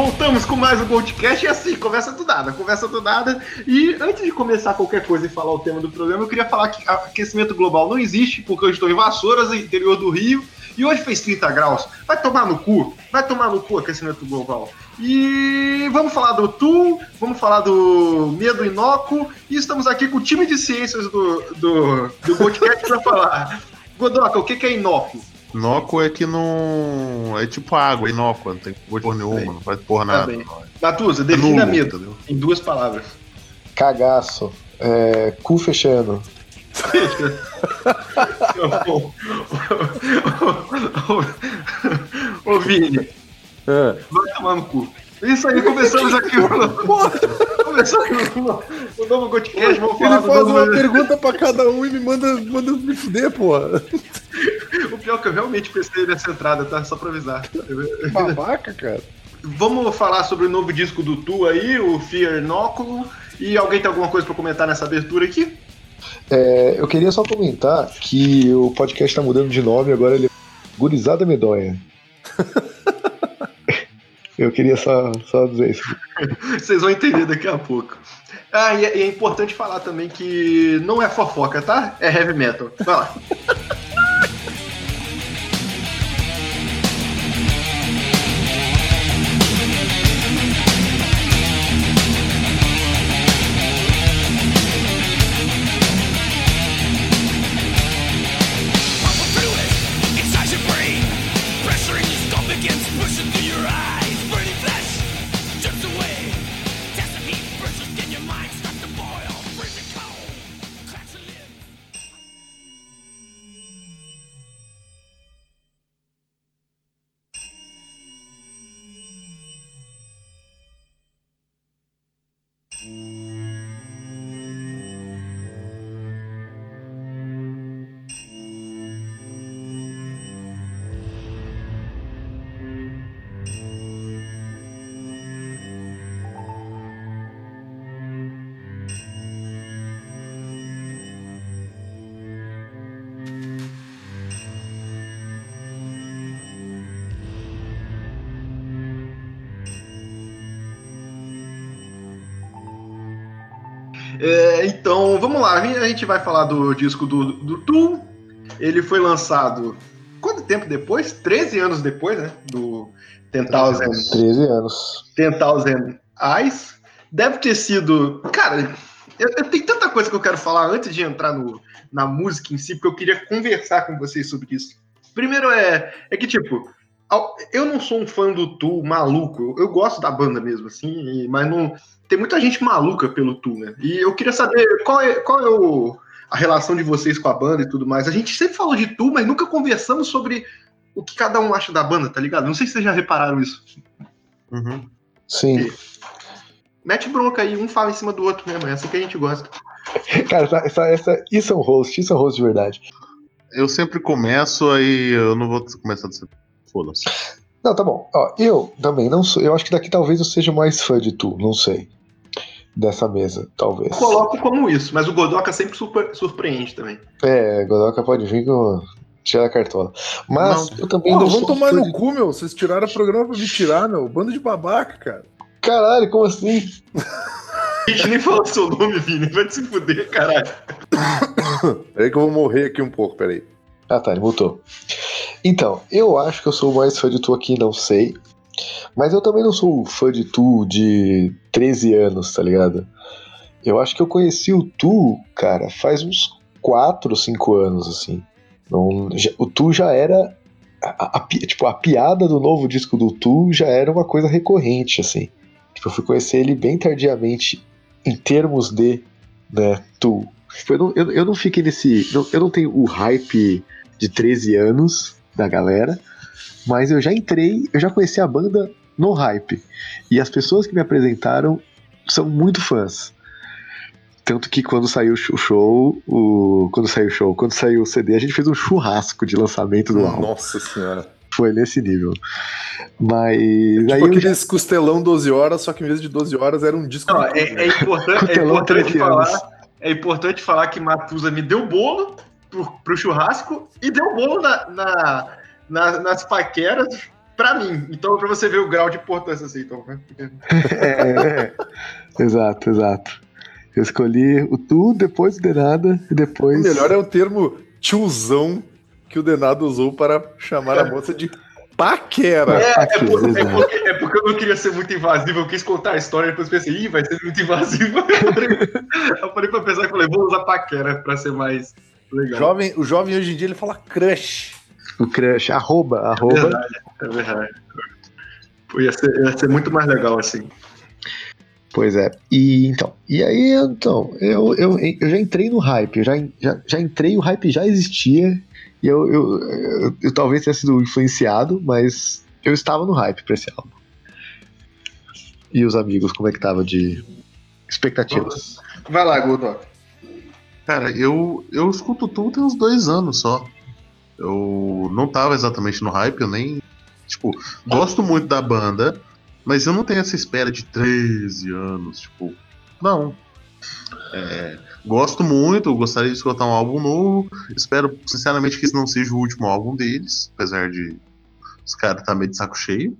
Voltamos com mais um Goldcast e assim, conversa do nada, conversa do nada. E antes de começar qualquer coisa e falar o tema do programa, eu queria falar que aquecimento global não existe, porque eu estou em Vassouras, no interior do Rio, e hoje fez 30 graus. Vai tomar no cu, vai tomar no cu aquecimento global. E vamos falar do TUL, vamos falar do medo inócuo, e estamos aqui com o time de ciências do, do, do Goldcast para falar. Godoca, o que, que é inócuo? Inócuo é que não. É tipo água, inócua, não tem por nenhuma, não faz por nada. Tá Matusa, defina é medo em duas palavras. Cagaço. É, cu fechando. ô, Vini, é. vai tomar no cu. Isso aí, começamos aqui o, começamos o, novo Godcast. Ele faz uma pergunta pra cada um e me manda, manda me fuder, porra. Pior que eu realmente pensei nessa entrada, tá? Só pra avisar. Babaca, cara. Vamos falar sobre o novo disco do Tu aí, o Fear Inóculo. E alguém tem alguma coisa pra comentar nessa abertura aqui? É, eu queria só comentar que o podcast tá mudando de nome, agora ele é Gurizada Medonha. Eu queria só, só dizer isso. Vocês vão entender daqui a pouco. Ah, e é, e é importante falar também que não é fofoca, tá? É heavy metal. Vai lá. É, então, vamos lá. A gente vai falar do disco do, do Tool. Ele foi lançado quanto tempo depois? 13 anos depois, né? Do 10,000 13 anos. 10,000 Eyes. Deve ter sido. Cara, eu, eu, tenho tanta coisa que eu quero falar antes de entrar no, na música em si, porque eu queria conversar com vocês sobre isso. Primeiro é, é que, tipo, eu não sou um fã do Tu maluco. Eu, eu gosto da banda mesmo, assim, mas não tem muita gente maluca pelo Tu, né? E eu queria saber qual é, qual é o, a relação de vocês com a banda e tudo mais. A gente sempre falou de Tu, mas nunca conversamos sobre o que cada um acha da banda, tá ligado? Não sei se vocês já repararam isso. Uhum. Sim. E, mete bronca aí, um fala em cima do outro mesmo, é assim que a gente gosta. Cara, essa, essa, essa, isso é um host, isso é um host de verdade. Eu sempre começo, aí eu não vou começar de Foda-se. Não, tá bom. Ó, eu também não sou. Eu acho que daqui talvez eu seja mais fã de tu, não sei dessa mesa, talvez. Eu coloco como isso, mas o Godoka sempre super, surpreende também. É, Godoka pode vir com. Tirar a cartola. Mas não. eu também Pô, não vão tomar no de... cu, meu. Vocês tiraram o programa pra me tirar, meu. Bando de babaca, cara. Caralho, como assim? A gente nem falou seu nome, Vini. Vai te se fuder, caralho. Peraí que eu vou morrer aqui um pouco, peraí. Ah tá, ele mutou. Então, eu acho que eu sou mais fã de tu aqui, não sei. Mas eu também não sou fã de Tu de 13 anos, tá ligado? Eu acho que eu conheci o Tu, cara, faz uns 4 ou 5 anos, assim. Não, já, o Tu já era. A, a, tipo, a piada do novo disco do Tu já era uma coisa recorrente, assim. Tipo, eu fui conhecer ele bem tardiamente em termos de, né, Tu. Eu não, eu, eu não fiquei nesse. Eu, eu não tenho o hype de 13 anos da galera, mas eu já entrei, eu já conheci a banda no hype. E as pessoas que me apresentaram são muito fãs. Tanto que quando saiu o show, o, quando saiu o show, quando saiu o CD, a gente fez um churrasco de lançamento do álbum. Nossa senhora. Foi nesse nível. Mas. Tipo aí aqueles já... costelão 12 horas, só que em vez de 12 horas era um disco. Não, é, é, importante, é, importante falar, é importante falar que Matusa me deu bolo pro, pro churrasco e deu bolo na, na, nas paqueras pra mim. Então, pra você ver o grau de importância, assim, então, né? É, exato, exato. Eu escolhi o tu, depois o Denada e O depois. melhor é o termo tiozão que o Denado usou para chamar a moça de paquera. É, é, Aqui, por- é porque, é porque eu não queria ser muito invasivo, eu quis contar a história e depois pensei, ih, vai ser muito invasivo. Eu parei, pra pensar e falei, vou usar paquera pra ser mais legal. Jovem, o jovem hoje em dia ele fala crush. O crush, arroba, arroba. Verdade, é verdade. Ia, ser, ia ser muito mais legal assim. Pois é. E então, e aí, então, eu, eu, eu já entrei no hype, eu já, já, já entrei, o hype já existia, e eu, eu, eu, eu talvez tenha sido influenciado, mas eu estava no hype pra esse álbum. E os amigos, como é que tava de expectativas? Vai lá, Godot. Cara, eu, eu escuto tu tem uns dois anos só. Eu não tava exatamente no hype, eu nem. Tipo, gosto muito da banda, mas eu não tenho essa espera de 13 anos, tipo. Não. É, gosto muito, gostaria de escutar um álbum novo. Espero, sinceramente, que esse não seja o último álbum deles, apesar de os caras tá meio de saco cheio.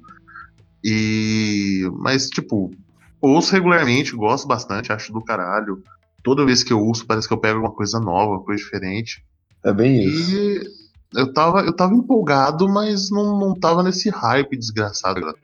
E. Mas, tipo, ouço regularmente, gosto bastante, acho do caralho toda vez que eu ouço parece que eu pego uma coisa nova, uma coisa diferente. É bem isso. E eu tava, eu tava empolgado, mas não, não tava nesse hype desgraçado.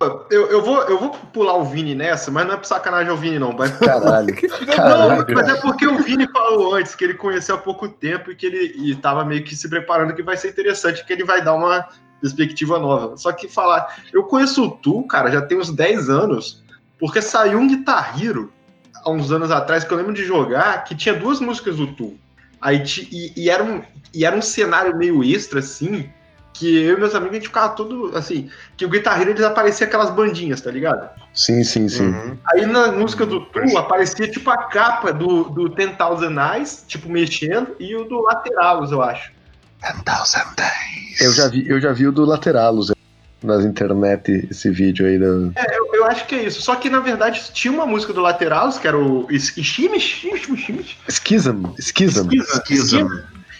Eu, eu, vou, eu vou pular o Vini nessa, mas não é por sacanagem o Vini, não. Mas... Caralho. Não, Caralho. mas é porque o Vini falou antes que ele conheceu há pouco tempo e que ele e tava meio que se preparando que vai ser interessante, que ele vai dar uma perspectiva nova. Só que falar, eu conheço o Tu, cara, já tem uns 10 anos, porque saiu um Guitar Hero há uns anos atrás que eu lembro de jogar, que tinha duas músicas do Tu. Aí, e, e era um, e era um cenário meio extra, assim, que eu e meus amigos a gente ficava todo assim, que o Guitar Hero eles aparecia aquelas bandinhas, tá ligado? Sim, sim, sim. Uhum. Aí na música do Tu aparecia tipo a capa do, do Ten Thousand Eyes, tipo mexendo, e o do Lateralos, eu acho. 10,000 Days. Eu já vi, eu já vi o do Lateralos nas internet, esse vídeo aí da. Eu, eu acho que é isso. Só que na verdade tinha uma música do Lateralos, que era o Ishimi, Schism, Schism. Schism.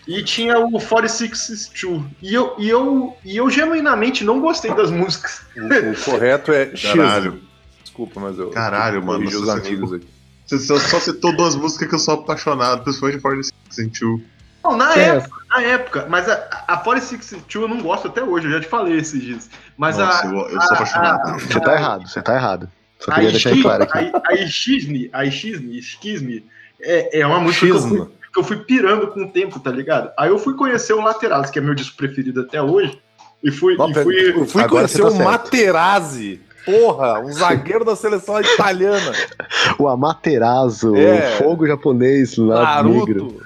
E tinha o 4662. E eu, e, eu, e eu genuinamente não gostei das músicas. O, o correto é Caralho. Desculpa, mas eu. Caralho, eu mano, os você- amigos aqui. Você só, citou duas músicas que eu sou apaixonado, principalmente por Sentiu. Não, na É. época, na época. Mas a, a 4662 eu não gosto até hoje, eu já te falei esses dias. Mas Nossa, a. eu, eu sou a- apaixonado. Você tá errado, você tá errado. Só A queria deixar claro aqui. a- a a Ishisme, Schisme, é, é uma música que eu, fui, que eu fui pirando com o tempo, tá ligado? Aí eu fui conhecer o Lateralis, que é meu disco preferido até hoje, e fui, e Nossa, fui eu fui Agora conhecer tá o certo. Materazzi. Porra, um zagueiro da seleção italiana. O Amaterasu, É. o fogo japonês lá negro.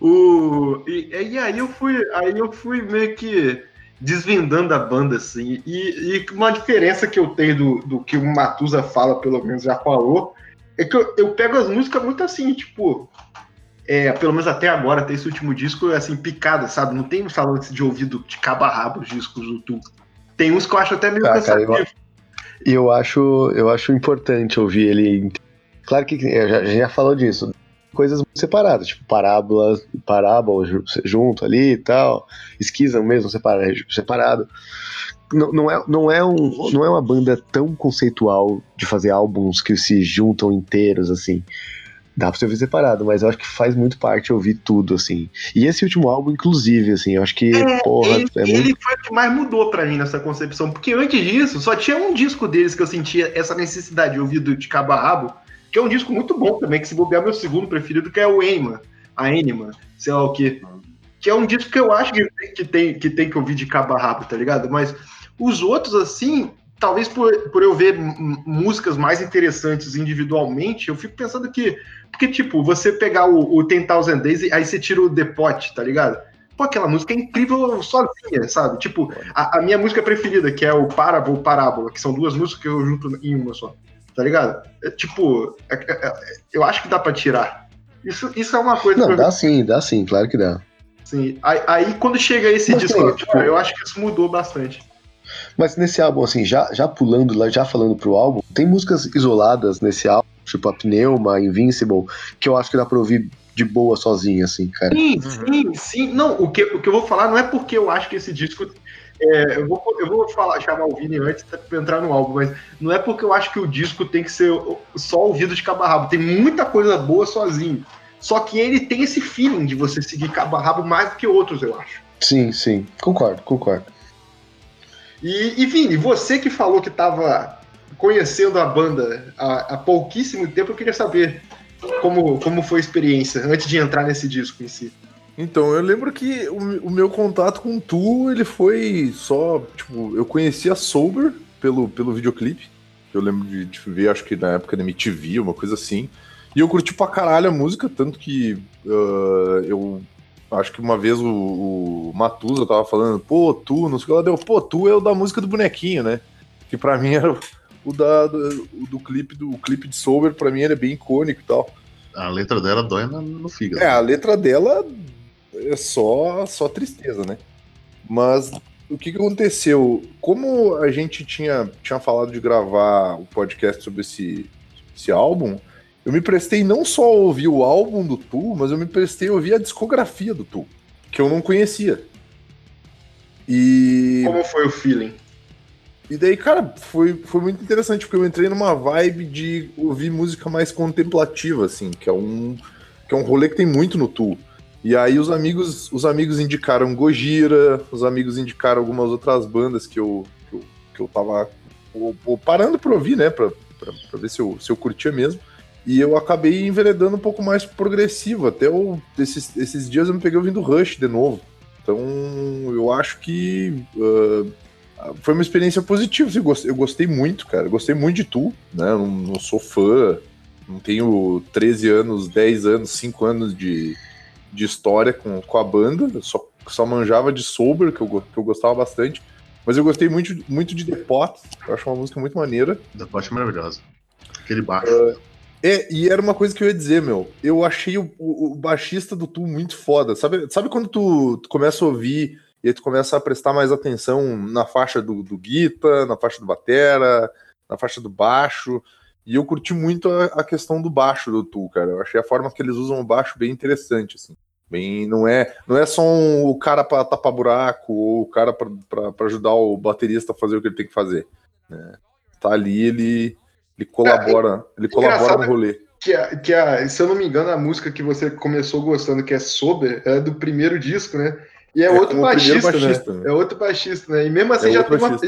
O e, e aí eu fui, aí eu fui meio que desvendando a banda assim. E, e uma diferença que eu tenho do, do que o Matusa fala, pelo menos já falou, é que eu, eu pego as músicas muito assim, tipo, é, pelo menos até agora, até esse último disco, assim, picada, sabe? Não tem falando de ouvido de cabo a rabo os discos do Tu. Tem uns que eu acho até meio Ah, cara, eu- cansativo. E eu acho, eu acho importante ouvir ele. Claro que a gente já falou disso. Coisas muito separadas, tipo parábola, parábola ju- junto ali e tal. Esquisam mesmo separa- separado. Não, não, é, não, é um, não é uma banda tão conceitual de fazer álbuns que se juntam inteiros, assim. Dá pra você ouvir separado, mas eu acho que faz muito parte ouvir tudo, assim. E esse último álbum, inclusive, assim, eu acho que, porra, ele, é muito. ele foi o que mais mudou pra mim nessa concepção, porque antes disso só tinha um disco deles que eu sentia essa necessidade de ouvir de cabo a rabo, que é um disco muito bom também, que se bobear meu segundo preferido, que é o Enima, a Enima, sei lá o quê. Que é um disco que eu acho que, que tem, que tem que ouvir de cabo a rabo, tá ligado? Mas os outros, assim, talvez por, por eu ver músicas mais interessantes individualmente, eu fico pensando que. Porque, tipo, você pegar o, o Ten Thousand Days e aí você tira o The Pot, tá ligado? Pô, aquela música é incrível sozinha, sabe? Tipo, a, a minha música preferida, que é o Parable Parábola, que são duas músicas que eu junto em uma só, tá ligado? É, tipo, é- é- é- eu acho que dá pra tirar. Isso, isso é uma coisa Não, dá sim, dá sim, claro que dá. Assim, aí, aí quando chega esse Mas, disco, assim, agora, tipo- eu acho que isso mudou bastante. Mas nesse álbum, assim, já, já pulando lá, já falando pro álbum, tem músicas isoladas nesse álbum, tipo a Pneuma, Invincible, que eu acho que dá pra ouvir de boa sozinho, assim, cara. Sim, sim, sim. Não, o que, o que eu vou falar não é porque eu acho que esse disco. É, eu, vou, eu vou falar, chamar o Vini antes pra entrar no álbum, mas não é porque eu acho que o disco tem que ser só ouvido de cabo a rabo. Tem muita coisa boa sozinho. Só que ele tem esse feeling de você seguir cabo a rabo mais do que outros, eu acho. Sim, sim. Concordo, concordo. E, e Vini, você que falou que estava conhecendo a banda há, há pouquíssimo tempo, eu queria saber como, como foi a experiência antes de entrar nesse disco em si. Então, eu lembro que o, o meu contato com Tu, ele foi só, tipo, eu conhecia Sober pelo, pelo videoclipe, eu lembro de, de ver, acho que na época da MTV, uma coisa assim, e eu curti pra caralho a música, tanto que uh, eu acho que uma vez o, o Matusa tava falando, pô, Tu, não sei o que ela deu, pô, Tu é o da música do bonequinho, né? Que pra mim era o da, do, do clipe do clipe de Sober, pra mim ele é bem icônico e tal. A letra dela dói no, no fígado. É, a letra dela é só, só tristeza, né? Mas o que, que aconteceu? Como a gente tinha, tinha falado de gravar o podcast sobre esse, esse álbum, eu me prestei não só a ouvir o álbum do Tu, mas eu me prestei a ouvir a discografia do Tu, que eu não conhecia. E. Como foi o feeling? E daí, cara, foi, foi muito interessante, porque eu entrei numa vibe de ouvir música mais contemplativa, assim, que é um, que é um rolê que tem muito no Tu. E aí os amigos, os amigos indicaram Gojira, os amigos indicaram algumas outras bandas que eu, que eu, que eu tava ou, ou parando pra ouvir, né, pra, pra, pra ver se eu, se eu curtia mesmo. E eu acabei enveredando um pouco mais progressivo. Até eu, esses, esses dias eu me peguei ouvindo Rush de novo. Então eu acho que uh, foi uma experiência positiva. Eu gostei, muito, cara. Eu gostei muito de tu, né? Eu não, não sou fã, não tenho 13 anos, 10 anos, 5 anos de, de história com, com a banda. Eu só, só manjava de Sober, que eu, que eu gostava bastante. Mas eu gostei muito, muito de The Pot. Eu acho uma música muito maneira. The Pot é maravilhosa. Aquele baixo. Uh, é, e era uma coisa que eu ia dizer, meu. Eu achei o, o, o baixista do Tu muito foda. Sabe, sabe quando tu, tu, começa a ouvir e aí tu começa a prestar mais atenção na faixa do, do guita, na faixa do batera, na faixa do baixo. E eu curti muito a, a, questão do baixo do Tu, cara. Eu achei a forma que eles usam o baixo bem interessante, assim. Bem, não é, não é só um, o cara para tapar buraco ou o cara para ajudar o baterista a fazer o que ele tem que fazer. Né? Tá ali, ele ele colabora, é, ele colabora no rolê. Que, a, que a, se eu não me engano, a música que você começou gostando, que é Sober, é do primeiro disco, né? E é, é outro baixista, baixista né? né? É outro baixista, né? E mesmo assim é já tem uma,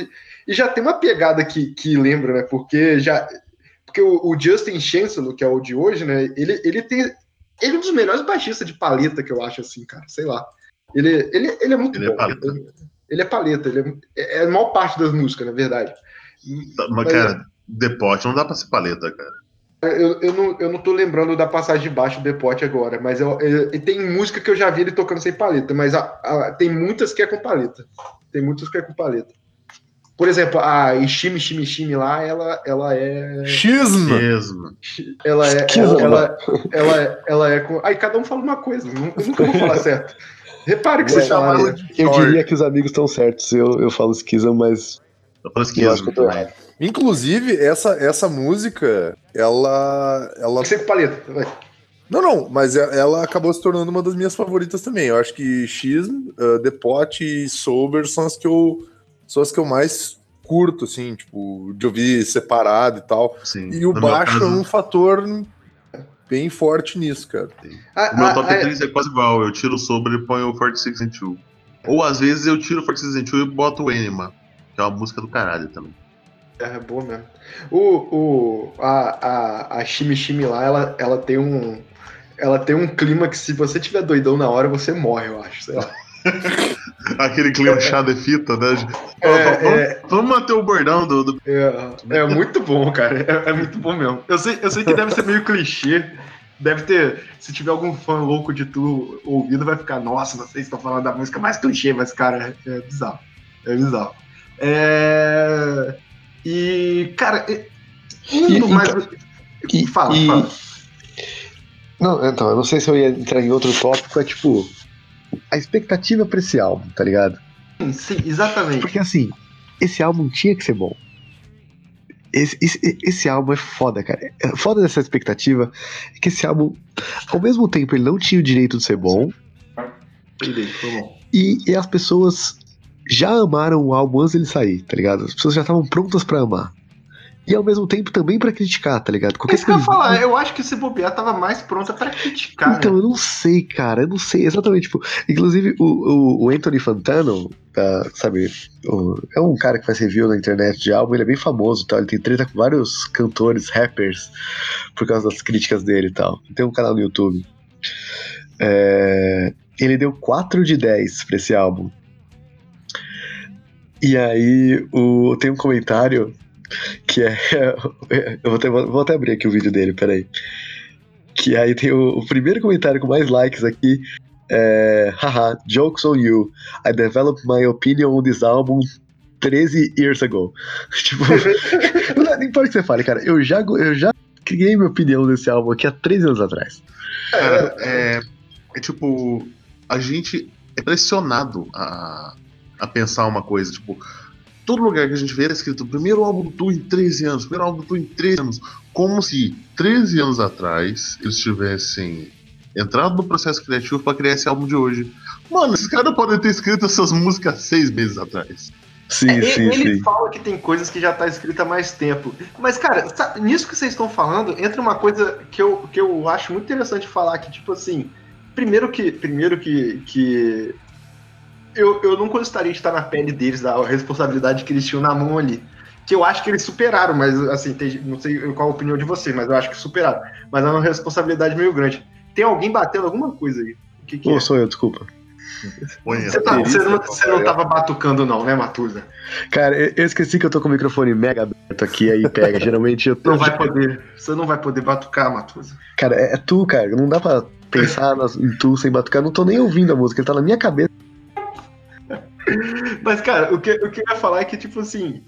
e já tem uma pegada que, que lembra, né? Porque já porque o, o, Justin Chancellor, que é o de hoje, né? Ele, ele tem ele é um dos melhores baixistas de paleta que eu acho assim, cara. Sei lá. Ele, ele, ele é muito ele é bom. É ele, ele, é paleta, ele é, é a maior parte das músicas, na verdade. Mas, Mas cara, Depote não dá pra ser paleta, cara. Eu, eu, não, eu não tô lembrando da passagem de baixo do Depote agora, mas eu, eu, tem música que eu já vi ele tocando sem paleta, mas a, a, tem muitas que é com paleta. Tem muitas que é com paleta. Por exemplo, a Ishimi Shimi Shimi lá, ela, ela é. Xisma! Ela é. Ela, ela, ela, é, ela é com. Aí cada um fala uma coisa, eu nunca vou falar certo. Repare que vocês falaram. Eu diria que os amigos estão certos. Eu, eu falo esquisma, mas. Eu falo esquisma. Eu acho que eu tô errado. Inclusive, essa, essa música, ela. ela... Sempre paleta, vai. Não, não, mas é, ela acabou se tornando uma das minhas favoritas também. Eu acho que X, uh, The Pot e Sober são as que eu são as que eu mais curto, assim, tipo, de ouvir separado e tal. Sim. E o no baixo caso... é um fator bem forte nisso, cara. Ah, o meu ah, top ah, 3 é... é quase igual. Eu tiro o Sober e ponho o 46 and 2. Ou às vezes eu tiro o 46 and 2 e boto o Anima, que é uma música do caralho também. É boa mesmo. O, o, a, a, a Shimi Shimi lá, ela, ela tem um. Ela tem um clima que se você tiver doidão na hora, você morre, eu acho, sei lá. Aquele clima chá de fita, né? É, vamos, é, vamos, manter o bordão do. do... É, é, muito bom, cara. É, é, muito bom mesmo. Eu sei, eu sei que deve ser meio clichê. Deve ter. Se tiver algum fã louco de tu ouvido, vai ficar, nossa, vocês estão falando da música mais clichê, mas, cara, é bizarro. É bizarro. É. E, cara, indo e, mais. E, fala, e, fala. Não, então, eu não sei se eu ia entrar em outro tópico, é tipo. A expectativa pra esse álbum, tá ligado? Sim, sim, exatamente. Porque assim, esse álbum tinha que ser bom. esse, esse, esse álbum é foda, cara. É foda dessa expectativa é que esse álbum, ao mesmo tempo, ele não tinha o direito de ser bom. E, e as pessoas já amaram o álbum antes dele sair, tá ligado? As pessoas já estavam prontas para amar e ao mesmo tempo também para criticar, tá ligado? Qualquer Isso que eu falar, eu acho que esse bobear tava mais pronta para criticar. Então, né? eu não sei, cara, eu não sei exatamente. Tipo, inclusive, o, o, o Anthony Fantano, tá, sabe, o, é um cara que faz review na internet de álbum, ele é bem famoso, tá? ele tem treta com vários cantores, rappers, por causa das críticas dele e tal. Tem um canal no YouTube. É, ele deu 4 de 10 pra esse álbum. E aí o, tem um comentário que é. Eu vou até, vou até abrir aqui o vídeo dele, peraí. Que aí tem o, o primeiro comentário com mais likes aqui. É, Haha, jokes on you. I developed my opinion on this album 13 years ago. tipo, não importa o que você fale, cara. Eu já, eu já criei minha opinião desse álbum aqui há 13 anos atrás. Cara, é, é tipo, a gente é pressionado a, a pensar uma coisa, tipo, todo lugar que a gente vê era escrito primeiro álbum do Tu em 13 anos, primeiro álbum do Tu em 13 anos. Como se 13 anos atrás eles tivessem entrado no processo criativo para criar esse álbum de hoje. Mano, esses caras podem ter escrito essas músicas seis meses atrás. Sim, é, sim, ele sim. fala que tem coisas que já tá escrita há mais tempo. Mas, cara, sabe, nisso que vocês estão falando, entra uma coisa que eu, que eu acho muito interessante falar, que, tipo assim, primeiro que, primeiro que, que eu, eu não gostaria de estar na pele deles, da responsabilidade que eles tinham na mão ali. Que eu acho que eles superaram, mas assim, tem, não sei qual a opinião de você, mas eu acho que superaram. Mas é uma responsabilidade meio grande. Tem alguém batendo alguma coisa aí? O que, que é? sou eu, desculpa. Você, tá, você, não, você não tava batucando, não, né, Matusa? Cara, eu esqueci que eu tô com o microfone mega aberto aqui, aí pega. Geralmente eu Não vai poder. Você não vai poder batucar, Matusa. Cara, é, é tu, cara. Não dá pra pensar nas, em tu sem batucar. Não tô nem ouvindo a música, ele tá na minha cabeça. Mas, cara, o que, o que eu ia falar é que, tipo assim,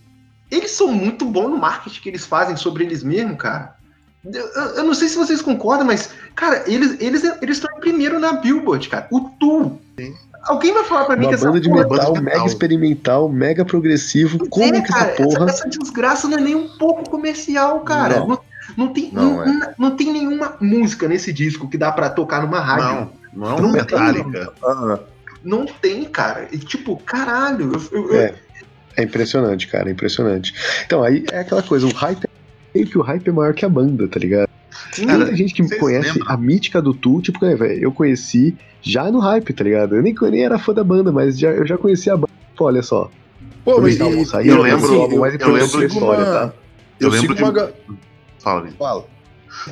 eles são muito bons no marketing que eles fazem sobre eles mesmos, cara. Eu, eu não sei se vocês concordam, mas, cara, eles eles eles estão em primeiro na Billboard, cara. O Tu. Alguém vai falar pra mim Uma que essa banda de porra, metal, banda mega experimental, mega progressivo, como é, que cara, essa porra... Essa, essa, desgraça não é nem um pouco comercial, cara. Não, não, não tem, não, não, é. não, tem nenhuma música nesse disco que dá para tocar numa rádio. Não, não é uma metálica. Não tem, cara. E tipo, caralho. Eu, eu, é, é impressionante, cara, é impressionante. Então, aí é aquela coisa, o hype é que o hype é maior que a banda, tá ligado? Sim, Tem muita gente que conhece lembram? a mítica do Tu, tipo, eu conheci já no hype, tá ligado? Eu nem, eu nem era fã da banda, mas já, eu já conhecia a banda. Pô, olha só. Pô, mas eu, eu, eu lembro, assim, mais eu lembro da história, uma... tá? Eu, eu lembro de... Uma... Fala, Fala.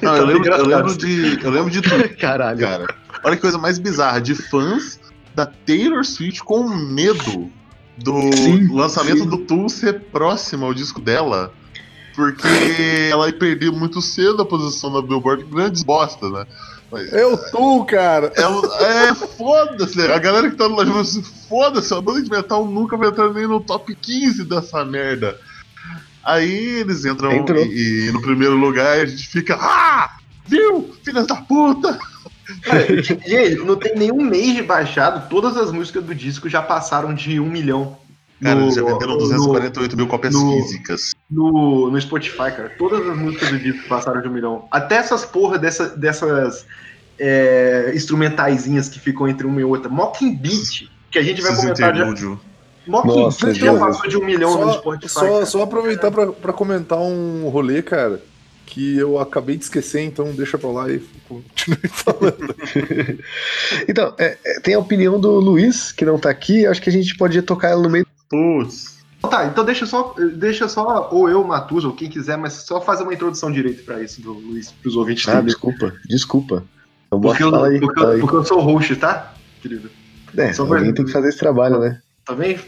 Não, eu lembro, eu lembro de. Eu lembro de tudo. Caralho. Cara. Olha que coisa mais bizarra, de fãs da Taylor Swift com medo do sim, lançamento sim. do Tool ser próximo ao disco dela. Porque ela perdeu muito cedo a posição na Billboard, grandes bosta, né? Mas, é o Tool, cara! É, é foda-se! A galera que tá no live assim, foda-se, a banda de metal nunca vai entrar nem no top 15 dessa merda. Aí eles entram e, e, no primeiro lugar a gente fica. Ah! Viu? Filhas da puta! Gente, não tem nenhum mês de baixado, todas as músicas do disco já passaram de um milhão. Cara, no, eles já venderam 248 no, mil cópias no, físicas. No, no Spotify, cara. Todas as músicas do disco passaram de um milhão. Até essas porra dessa, dessas é, instrumentaizinhas que ficam entre uma e outra. Mocking Beat, que a gente vai comentar já. Mocking Beat já passou de um milhão só, no Spotify. Só, só aproveitar pra, pra comentar um rolê, cara que eu acabei de esquecer, então deixa pra lá e continue falando. então, é, é, tem a opinião do Luiz, que não tá aqui, acho que a gente pode tocar ela no meio. Putz. Tá, então deixa só, deixa só, ou eu, Matus, ou quem quiser, mas só fazer uma introdução direito pra isso do Luiz, pros ouvintes. Ah, desculpa, desculpa. Então, porque, eu, aí, porque, aí. porque eu sou host, tá, querido? É, só alguém tem que fazer esse trabalho, né? Tá bem?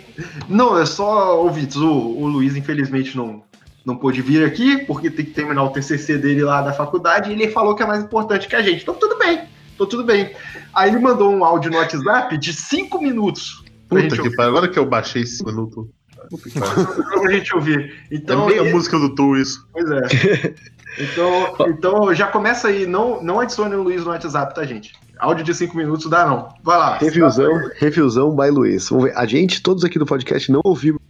Não, é só ouvintes. O, o Luiz, infelizmente, não, não pôde vir aqui, porque tem que terminar o TCC dele lá da faculdade, e ele falou que é mais importante que a gente. Então tudo bem, então tudo bem. Aí ele mandou um áudio no WhatsApp de 5 minutos. Puta que pariu, agora que eu baixei 5 minutos. pra gente ouvir. Então, é meia música do Tu isso. Pois é. Então, então já começa aí, não, não adicione o Luiz no WhatsApp, tá, gente? Áudio de 5 minutos dá não. Vai lá. Reviewzão, reviewzão by Luiz. Vamos ver. A gente, todos aqui do podcast, não ouvimos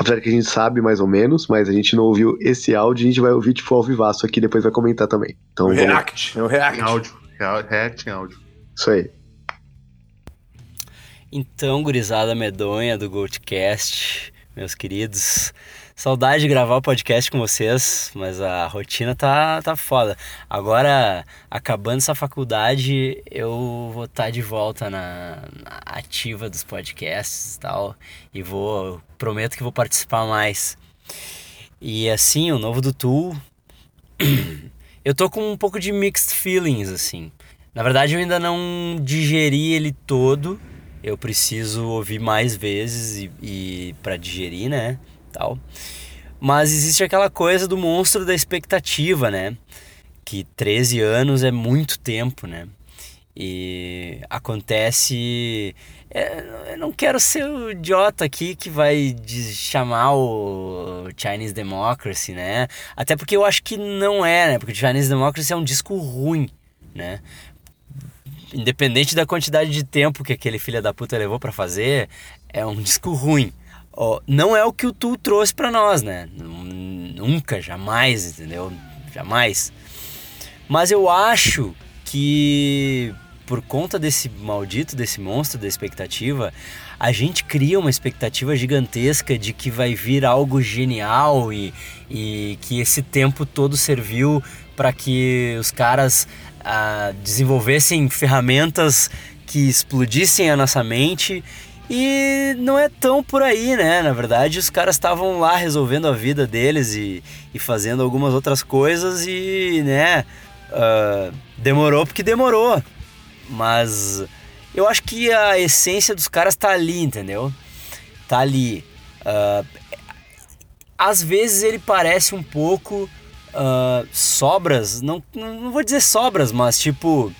Apesar que a gente sabe mais ou menos, mas a gente não ouviu esse áudio, a gente vai ouvir tipo ao vivaço aqui, depois vai comentar também. Então, O vamos- React, é o Em React. áudio. Rea- React em áudio. isso aí. Então, gurizada medonha do Goldcast, meus queridos. Saudade de gravar o podcast com vocês, mas a rotina tá, tá foda. Agora, acabando essa faculdade, eu vou estar de volta na, na ativa dos podcasts e tal. E vou. Prometo que vou participar mais. E assim, o novo do Tool. eu tô com um pouco de mixed feelings, assim. Na verdade, eu ainda não digeri ele todo. Eu preciso ouvir mais vezes e, e para digerir, né? Tal. Mas existe aquela coisa do monstro da expectativa, né? Que 13 anos é muito tempo, né? E acontece. É, Eu não quero ser o idiota aqui que vai chamar o Chinese Democracy, né? Até porque eu acho que não é, né? Porque Chinese Democracy é um disco ruim, né? independente da quantidade de tempo que aquele filho da puta levou pra fazer, é um disco ruim. Ó, não é o que o Tu trouxe pra nós, né? Nun- Nunca, jamais, entendeu? Jamais. Mas eu acho que por conta desse maldito, desse monstro da expectativa, a gente cria uma expectativa gigantesca de que vai vir algo genial e, e que esse tempo todo serviu para que os caras ah, desenvolvessem ferramentas que explodissem a nossa mente e não é tão por aí, né? Na verdade, os caras estavam lá resolvendo a vida deles e, e fazendo algumas outras coisas e, né? ah, demorou porque demorou. Mas eu acho que a essência dos caras tá ali, entendeu? Tá ali. Ah, às vezes ele parece um pouco ah, sobras, não, não vou dizer sobras, mas tipo.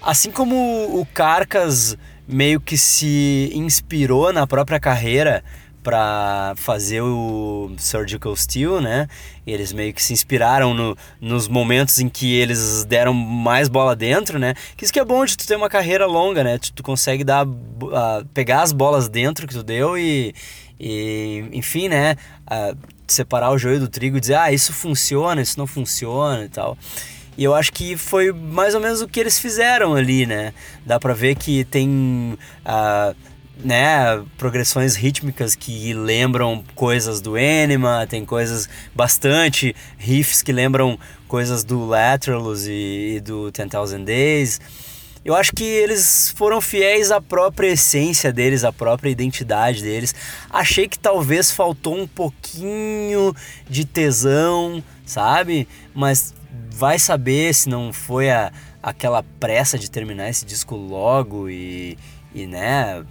Assim como o Carcas meio que se inspirou na própria carreira para fazer o Surgical Steel, né? Eles meio que se inspiraram no, nos momentos em que eles deram mais bola dentro, né? Que isso que é bom de tu ter uma carreira longa, né? Tu, tu consegue dar, ah, pegar as bolas dentro que tu deu e, e enfim, né? Ah, separar o joio do trigo e dizer, ah, isso funciona, isso não funciona e tal. E eu acho que foi mais ou menos o que eles fizeram ali, né? Dá pra ver que tem ah, né, progressões rítmicas que lembram coisas do Enema, tem coisas bastante, riffs que lembram coisas do Lateralus e, e do 10,000 Days. Eu acho que eles foram fiéis à própria essência deles, à própria identidade deles. Achei que talvez faltou um pouquinho de tesão, sabe? Mas vai saber se não foi a, aquela pressa de terminar esse disco logo e, e né,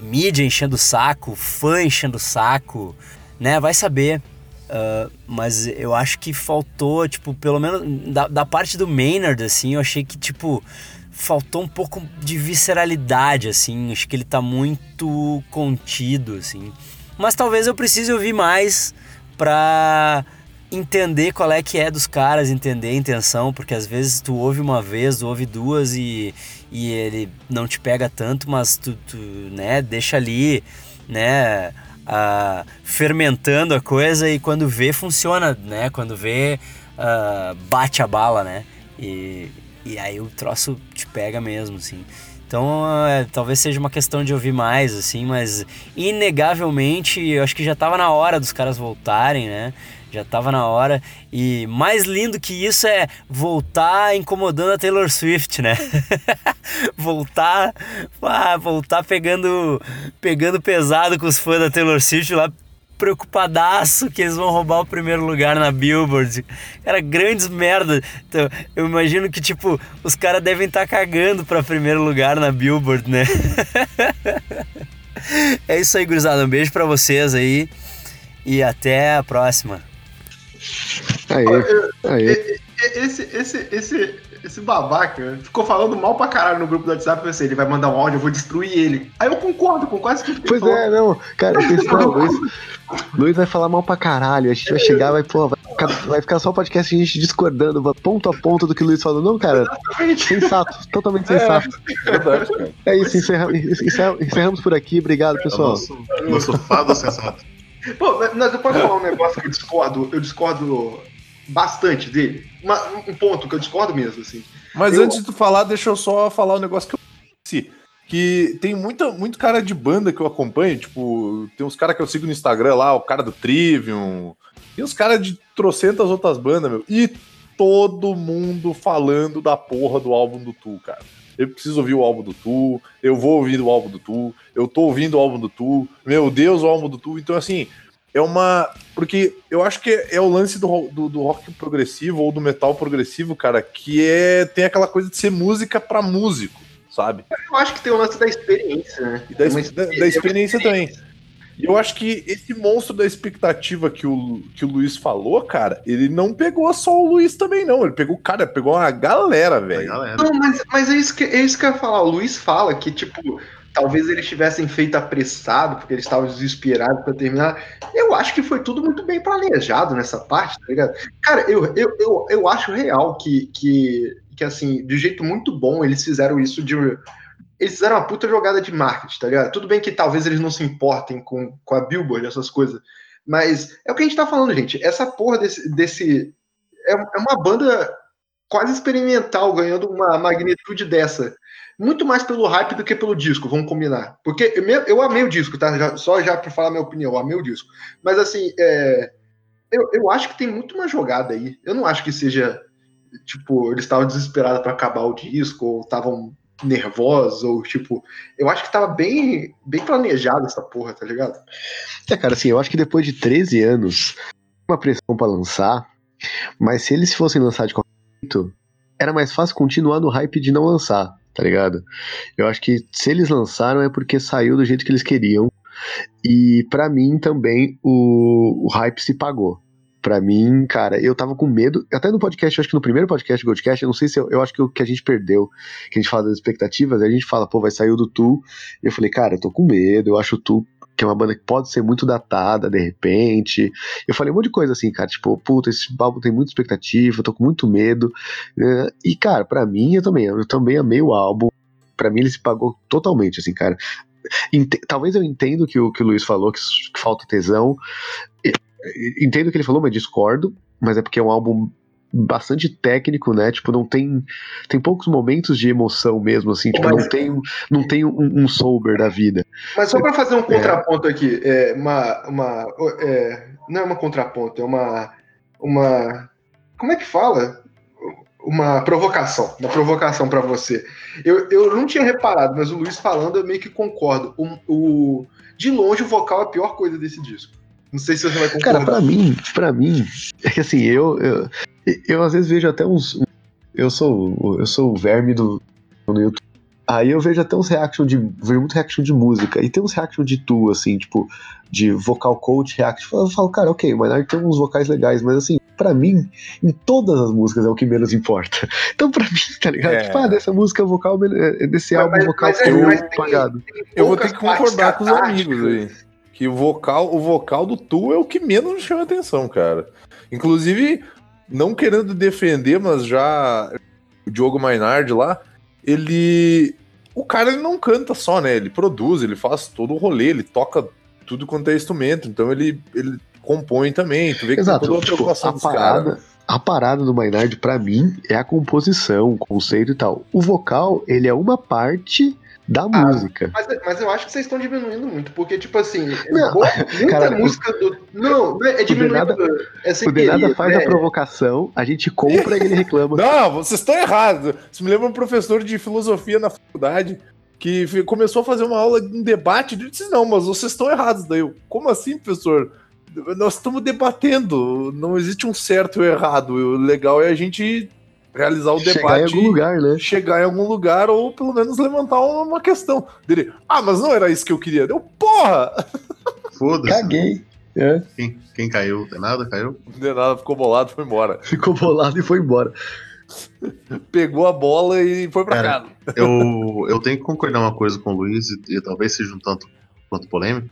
mídia enchendo o saco, fã enchendo o saco, né? Vai saber. Uh, mas eu acho que faltou, tipo, pelo menos da, da parte do Maynard, assim, eu achei que, tipo, faltou um pouco de visceralidade, assim. Acho que ele tá muito contido, assim. Mas talvez eu precise ouvir mais pra entender qual é que é dos caras, entender a intenção, porque às vezes tu ouve uma vez, tu ouve duas e, e ele não te pega tanto, mas tu, tu né, deixa ali, né, ah, fermentando a coisa e quando vê funciona, né, quando vê ah, bate a bala, né, e, e aí o troço te pega mesmo, assim. Então, é, talvez seja uma questão de ouvir mais, assim, mas inegavelmente eu acho que já tava na hora dos caras voltarem, né? Já tava na hora. E mais lindo que isso é voltar incomodando a Taylor Swift, né? voltar, ah, voltar pegando, pegando pesado com os fãs da Taylor Swift lá, preocupadaço que eles vão roubar o primeiro lugar na Billboard. Cara, grandes merda. Então, eu imagino que, tipo, os caras devem estar cagando pra primeiro lugar na Billboard, né? é isso aí, gurizada. Um beijo pra vocês aí. E até a próxima. Aí, aí. Esse, esse, esse, esse babaca ficou falando mal pra caralho no grupo do WhatsApp. Eu pensei, ele vai mandar um áudio, eu vou destruir ele. Aí eu concordo com quase tudo que Pois falou. é, não, cara, eu pensei, não, Luiz, Luiz vai falar mal pra caralho, a gente vai chegar, vai, pô, vai ficar, vai ficar só o podcast a gente discordando, ponto a ponto do que o Luiz falou. Não, cara, sensato, totalmente sensato. Verdade, cara. É isso, encerra- encerra- encerramos por aqui, obrigado, É o pessoal. nosso, nosso fado sensato. Pô, mas eu posso falar um negócio que eu discordo, eu discordo bastante dele. Uma, um ponto que eu discordo mesmo, assim. Mas Eu- antes de tu falar, deixa eu só falar um negócio que eu esqueci. Que tem muita, muito cara de banda que eu acompanho, tipo, tem uns caras que eu sigo no Instagram lá, o cara do Trivium, tem uns caras de trocentas outras bandas, meu. E todo mundo falando da porra do álbum do Tu, cara. Eu preciso ouvir o álbum do Tu, eu vou ouvir o álbum do Tu, eu tô ouvindo o álbum do Tu, meu Deus, o álbum do Tu. Então, assim, é uma. Porque eu acho que é o lance do, do, do rock progressivo ou do metal progressivo, cara, que é tem aquela coisa de ser música pra músico, sabe? Eu acho que tem o lance da experiência, né? E da, É uma da- experi- da experiência também. E eu acho que esse monstro da expectativa que o, que o Luiz falou, cara, ele não pegou só o Luiz também, não. Ele pegou, cara, pegou uma galera, A velho. galera. Não, mas, mas é, isso que, é isso que eu ia falar. O Luiz fala que, tipo, talvez eles tivessem feito apressado, porque eles estavam desesperados pra terminar. Eu acho que foi tudo muito bem planejado nessa parte, tá ligado? Cara, eu, eu, eu, eu acho real que, que, que, assim, de um jeito muito bom, eles fizeram isso de. Eles fizeram uma puta jogada de marketing, tá ligado? Tudo bem que talvez eles não se importem com, com a Billboard, essas coisas. Mas é o que a gente tá falando, gente. Essa porra desse. desse é, é uma banda quase experimental, ganhando uma magnitude dessa. Muito mais pelo hype do que pelo disco, vamos combinar. Porque eu, eu amei o disco, tá? Já- só já pra falar minha opinião, eu amei o disco. Mas assim, é, eu, eu acho que tem muito uma jogada aí. Eu não acho que seja, tipo, eles estavam desesperados pra acabar o disco, ou estavam nervosos, ou tipo. Eu acho que tava bem, bem planejado essa porra, tá ligado? É, cara, assim, eu acho que depois de 13 anos, uma pressão pra lançar, mas se eles fossem lançar de qualquer jeito, era mais fácil continuar no hype de não lançar, tá ligado? Eu acho que se eles lançaram é porque saiu do jeito que eles queriam. E pra mim também o, o hype se pagou. Pra mim, cara, eu tava com medo. Até no podcast, acho que no primeiro podcast Goldcast, eu não sei se eu, eu acho que o que a gente perdeu, que a gente fala das expectativas, a gente fala, pô, vai sair o do Tu. Eu falei, cara, eu tô com medo, eu acho o Tu que é uma banda que pode ser muito datada de repente. Eu falei um monte de coisa assim, cara, tipo, puta, esse álbum tem muita expectativa, eu tô com muito medo. E, cara, pra mim, eu também, eu também amei o álbum. Pra mim, ele se pagou totalmente, assim, cara. Ente- Talvez eu entendo que o que o Luiz falou, que, que falta tesão. Entendo o que ele falou, mas discordo. Mas é porque é um álbum bastante técnico, né? Tipo, não tem tem poucos momentos de emoção mesmo, assim. Tipo, Mas- não tem, não tem um, um sober da vida. Mas só para fazer um contraponto aqui, é uma, uma é, não é uma contraponto, é uma, uma, como é que fala? Uma provocação, uma provocação para você. Eu, eu não tinha reparado, mas o Luiz falando, eu meio que concordo. O, o- de longe, o vocal é a pior coisa desse disco. Não sei se você vai concordar. Cara, pra mim, para mim, é que assim, eu, eu, eu às vezes vejo até uns. Eu sou, o- eu sou o verme do no YouTube. Aí eu vejo até uns reaction de. Vejo muito reaction de música. E tem uns reaction de tu, assim, tipo, de vocal coach reaction. Eu falo, cara, ok, o Maynard tem uns vocais legais, mas assim, pra mim, em todas as músicas é o que menos importa. Então, pra mim, tá ligado? É. Tipo, ah, dessa música vocal, é- desse Mas- álbum mas- vocal mas é- mas tem- pagado. Eu vou ter que concordar com os amigos aí. Que o vocal, o vocal do Tu é o que menos me chama atenção, cara. Inclusive, não querendo defender, mas já o Diogo Mainardi lá, ele. O cara ele não canta só, né? Ele produz, ele faz todo o rolê, ele toca tudo quanto é instrumento, então ele, ele compõe também. Tu vê que Exato, toda uma tipo, a parada, a parada do Maynard, pra mim, é a composição, o conceito e tal. O vocal, ele é uma parte da música. Mas, mas eu acho que vocês estão diminuindo muito, porque, tipo assim, Não, boa- muita cara, música do. Não, é, é diminuindo. Denada- é sem O Denada faz né? a provocação, a gente compra e ele reclama. Não, vocês estão errados. Isso me lembra um professor de filosofia na faculdade que começou a fazer uma aula, um debate. Ele disse: Não, mas vocês estão errados. Daí eu, como assim, professor? Nós estamos debatendo. Não existe um certo ou errado. O legal é a gente realizar o Chegar em debate. algum lugar, né? Chegar em algum lugar ou pelo menos levantar uma questão. Dele, ah, mas não era isso que eu queria. Deu, porra! Foda-se. Caguei. É, Quem, quem caiu? Tem nada? Caiu? Deu nada, ficou bolado, foi embora. ficou bolado e foi embora. Pegou a bola e foi pra Cara, casa. Eu, eu tenho que concordar uma coisa com o Luiz, e, e talvez seja um tanto quanto polêmico.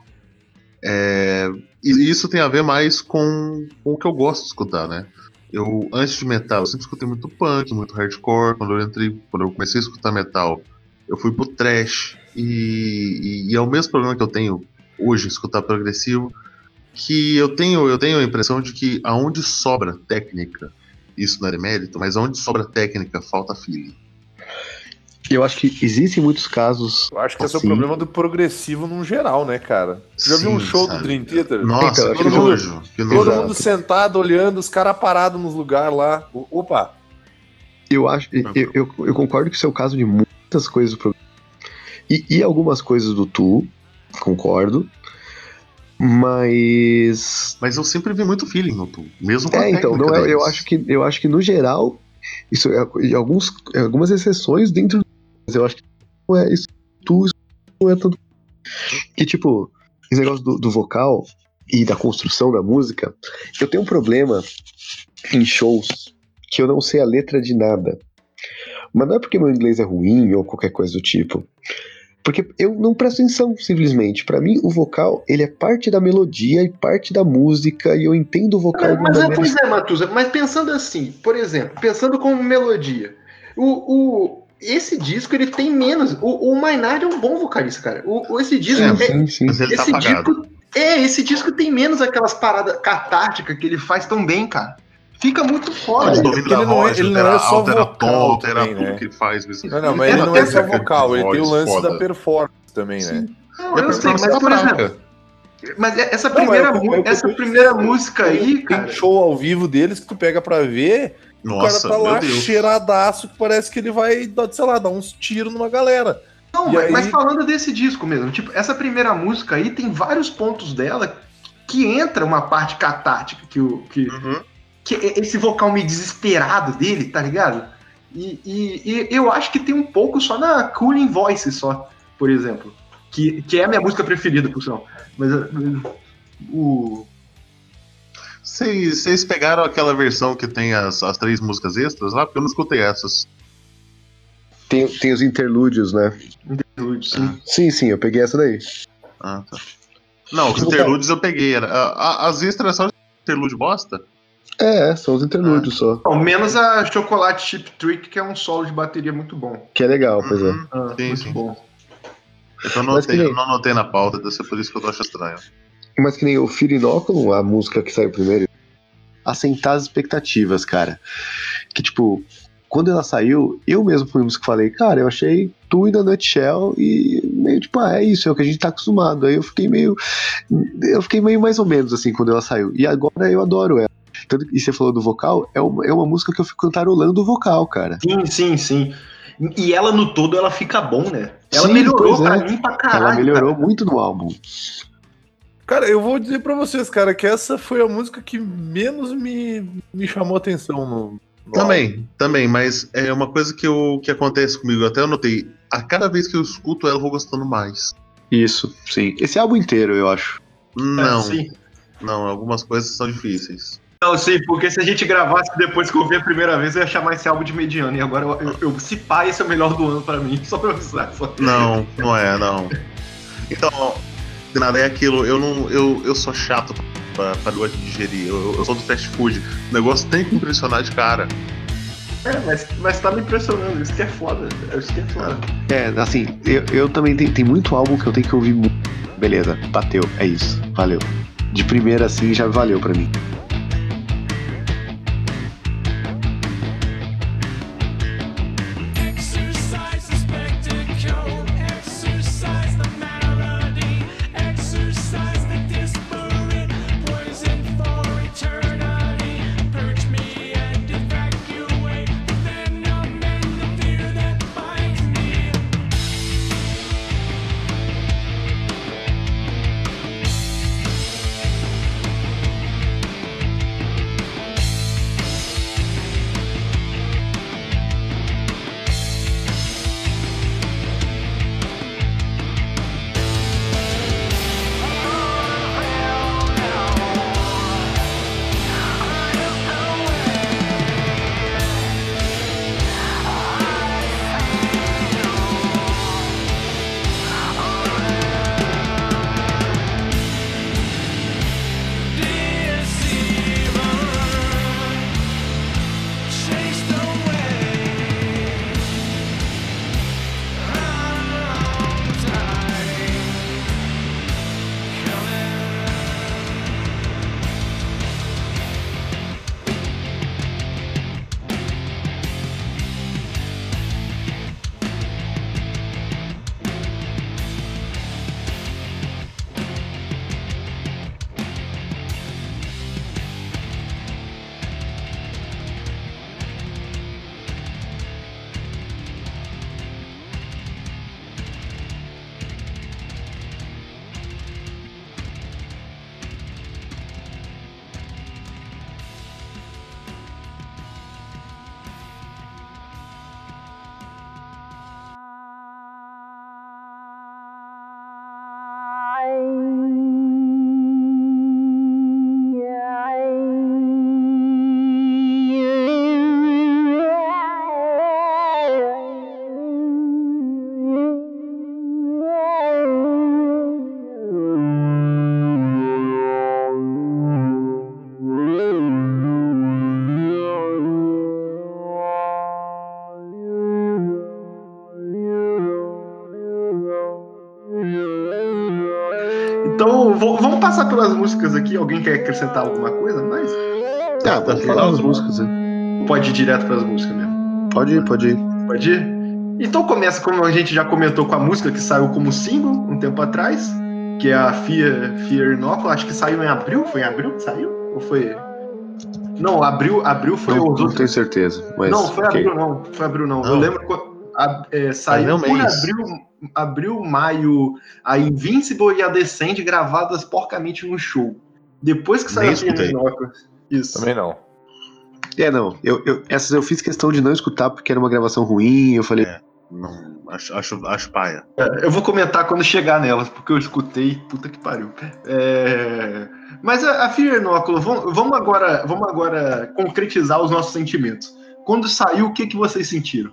É, e isso tem a ver mais com, com o que eu gosto de escutar, né? Eu, antes de metal, eu sempre escutei muito punk, muito hardcore. Quando eu entrei, quando eu comecei a escutar metal, eu fui pro trash. E, e, e é o mesmo problema que eu tenho hoje escutar progressivo. que eu tenho, eu tenho a impressão de que aonde sobra técnica, isso não é mérito, mas aonde sobra técnica, falta feeling. Eu acho que existem muitos casos. Eu acho que esse é o assim. problema do progressivo num geral, né, cara? Você já viu um Sim, show sabe? do Dream Theater? Nossa, Então, que acho que- nojo. Que Todo nojo. mundo sentado, olhando, os caras parados nos lugares lá. Opa! Eu acho, eu, eu, eu concordo que isso é o caso de muitas coisas do programa. E, e algumas coisas do Tu, concordo. Mas. Mas eu sempre vi muito feeling no tu, mesmo com a É, então, técnica não é, eu acho que eu acho que no geral, isso é e alguns, algumas exceções dentro eu acho que não é isso tu, isso não é tanto. Que tipo, esse negócio do, do vocal e da construção da música, eu tenho um problema em shows que eu não sei a letra de nada. Mas não é porque meu inglês é ruim ou qualquer coisa do tipo. Porque eu não presto atenção, simplesmente. Pra mim, o vocal, ele é parte da melodia e parte da música, e eu entendo o vocal Mas é, maneira pois é, Matusa, mas pensando assim, por exemplo, pensando como melodia, o, o, esse disco ele tem menos. O, o Maynard é um bom vocalista, cara. O, o- esse disco É, é, Sim, sim. Ele tá esse apagado. disco. É, esse disco tem menos aquelas paradas catárticas que ele faz tão bem, cara. Fica muito foda. Ele não é- ele não altera, é só altera vocal tom, altera também, tudo né? que ele faz. Mas... Não, não, mas É, ele não é só vocal, ele tem o lance foda. da performance também, né? Não, E a eu sei, performance mas tá por exemplo, mas é, essa Não, mas primeira, eu- mu- eu- essa eu- primeira eu- música aí, Tem cara. show ao vivo deles que tu pega pra ver, Nossa, o cara tá lá Deus. cheiradaço que parece que ele vai, sei lá, dar uns tiros numa galera. Não, mas, aí- mas falando desse disco mesmo, tipo, essa primeira música aí tem vários pontos dela que entra uma parte catártica, que, o, que, Uhum. que é esse vocal meio desesperado dele, tá ligado? E, e- e eu acho que tem um pouco só na Cooling Voice, só, por exemplo. Que, que é a minha música preferida, por sinal. Mas uh, o. Vocês pegaram aquela versão que tem as, as três músicas extras lá? Porque eu não escutei essas. Tem, tem os interlúdios, né? Sim. Sim, sim, eu peguei essa daí. Ah, tá. Não, os interlúdios eu peguei. Era, a- a- as extras são interlúdio bosta? É, são os interlúdios só. Bom, menos a Chocolate Chip Trick, que é um solo de bateria muito bom. Que é legal, pois é. Uhum. Ah, Sim, muito sim. bom. Eu não anotei, eu não anotei na pauta, deve ser por isso que eu tô achando estranho. Mas que nem o Firinóculo, a música que saiu primeiro, assentar as expectativas, cara. Que tipo, quando ela saiu, eu mesmo fui um dos que falei, cara, eu achei tu e da Nutshell e meio tipo, ah, é isso, é o que a gente tá acostumado. Aí eu fiquei meio. Eu fiquei meio mais ou menos assim quando ela saiu. E agora eu adoro ela. Tanto, que- e você falou do vocal, é uma, é uma música que eu fico cantarolando o vocal, cara. Sim, sim, sim. E ela no todo, ela fica bom, né? Ela Sim, melhorou pois pra é. mim pra caralho. ela melhorou cara. muito no álbum. Cara, eu vou dizer pra vocês, cara, que essa foi a música que menos me, me chamou atenção no. no Também, também, mas é uma coisa que, eu, que acontece comigo, eu até anotei. A cada vez que eu escuto ela, eu vou gostando mais. Isso, sim. Esse álbum inteiro, eu acho. Não, É, sim. não, algumas coisas são difíceis. Não, sim, porque se a gente gravasse depois que eu vi a primeira vez, eu ia chamar esse álbum de mediano. E agora eu, eu, eu se pá, esse é o melhor do ano pra mim, só pra avisar. Só. Não, não é, não. Então, nada, é aquilo, eu não. Eu, eu sou chato pra, pra de digerir. Eu, eu sou do fast food. O negócio tem que impressionar de cara. É, mas, mas tá me impressionando, isso que é foda. Isso que é foda. É, assim, eu, eu também tenho, tem muito álbum que eu tenho que ouvir muito. Beleza, bateu, é isso, valeu. De primeira assim já valeu pra mim. Vo- vamos passar pelas músicas aqui. Alguém quer acrescentar alguma coisa mais? Ah, vamos falar das músicas? Pode ir direto para as músicas mesmo. Pode ir, pode ir. Pode ir? Então começa, como a gente já comentou, com a música que saiu como single um tempo atrás, que é a Fear, Fear Inoculum. Acho que saiu em abril. Foi em abril que saiu? Ou foi. Não, abril, abril foi Não, os não tenho certeza. Mas, não, foi ok. abril não. Foi abril não. Eu Não. lembro que a- é, saiu é um por mês. abril, abril, maio, a Invincible e a Descend gravadas porcamente num show. Depois que saiu a. Isso. Também não. É, não. Eu, eu, essas eu fiz questão de não escutar porque era uma gravação ruim. Eu falei, É. Não, acho, acho, acho paia. Eu vou comentar quando chegar nelas, porque eu escutei, puta que pariu. É, Mas a, a Fear Inoculum, vamos, vamos agora, vamos agora concretizar os nossos sentimentos. Quando saiu, o que, que vocês sentiram?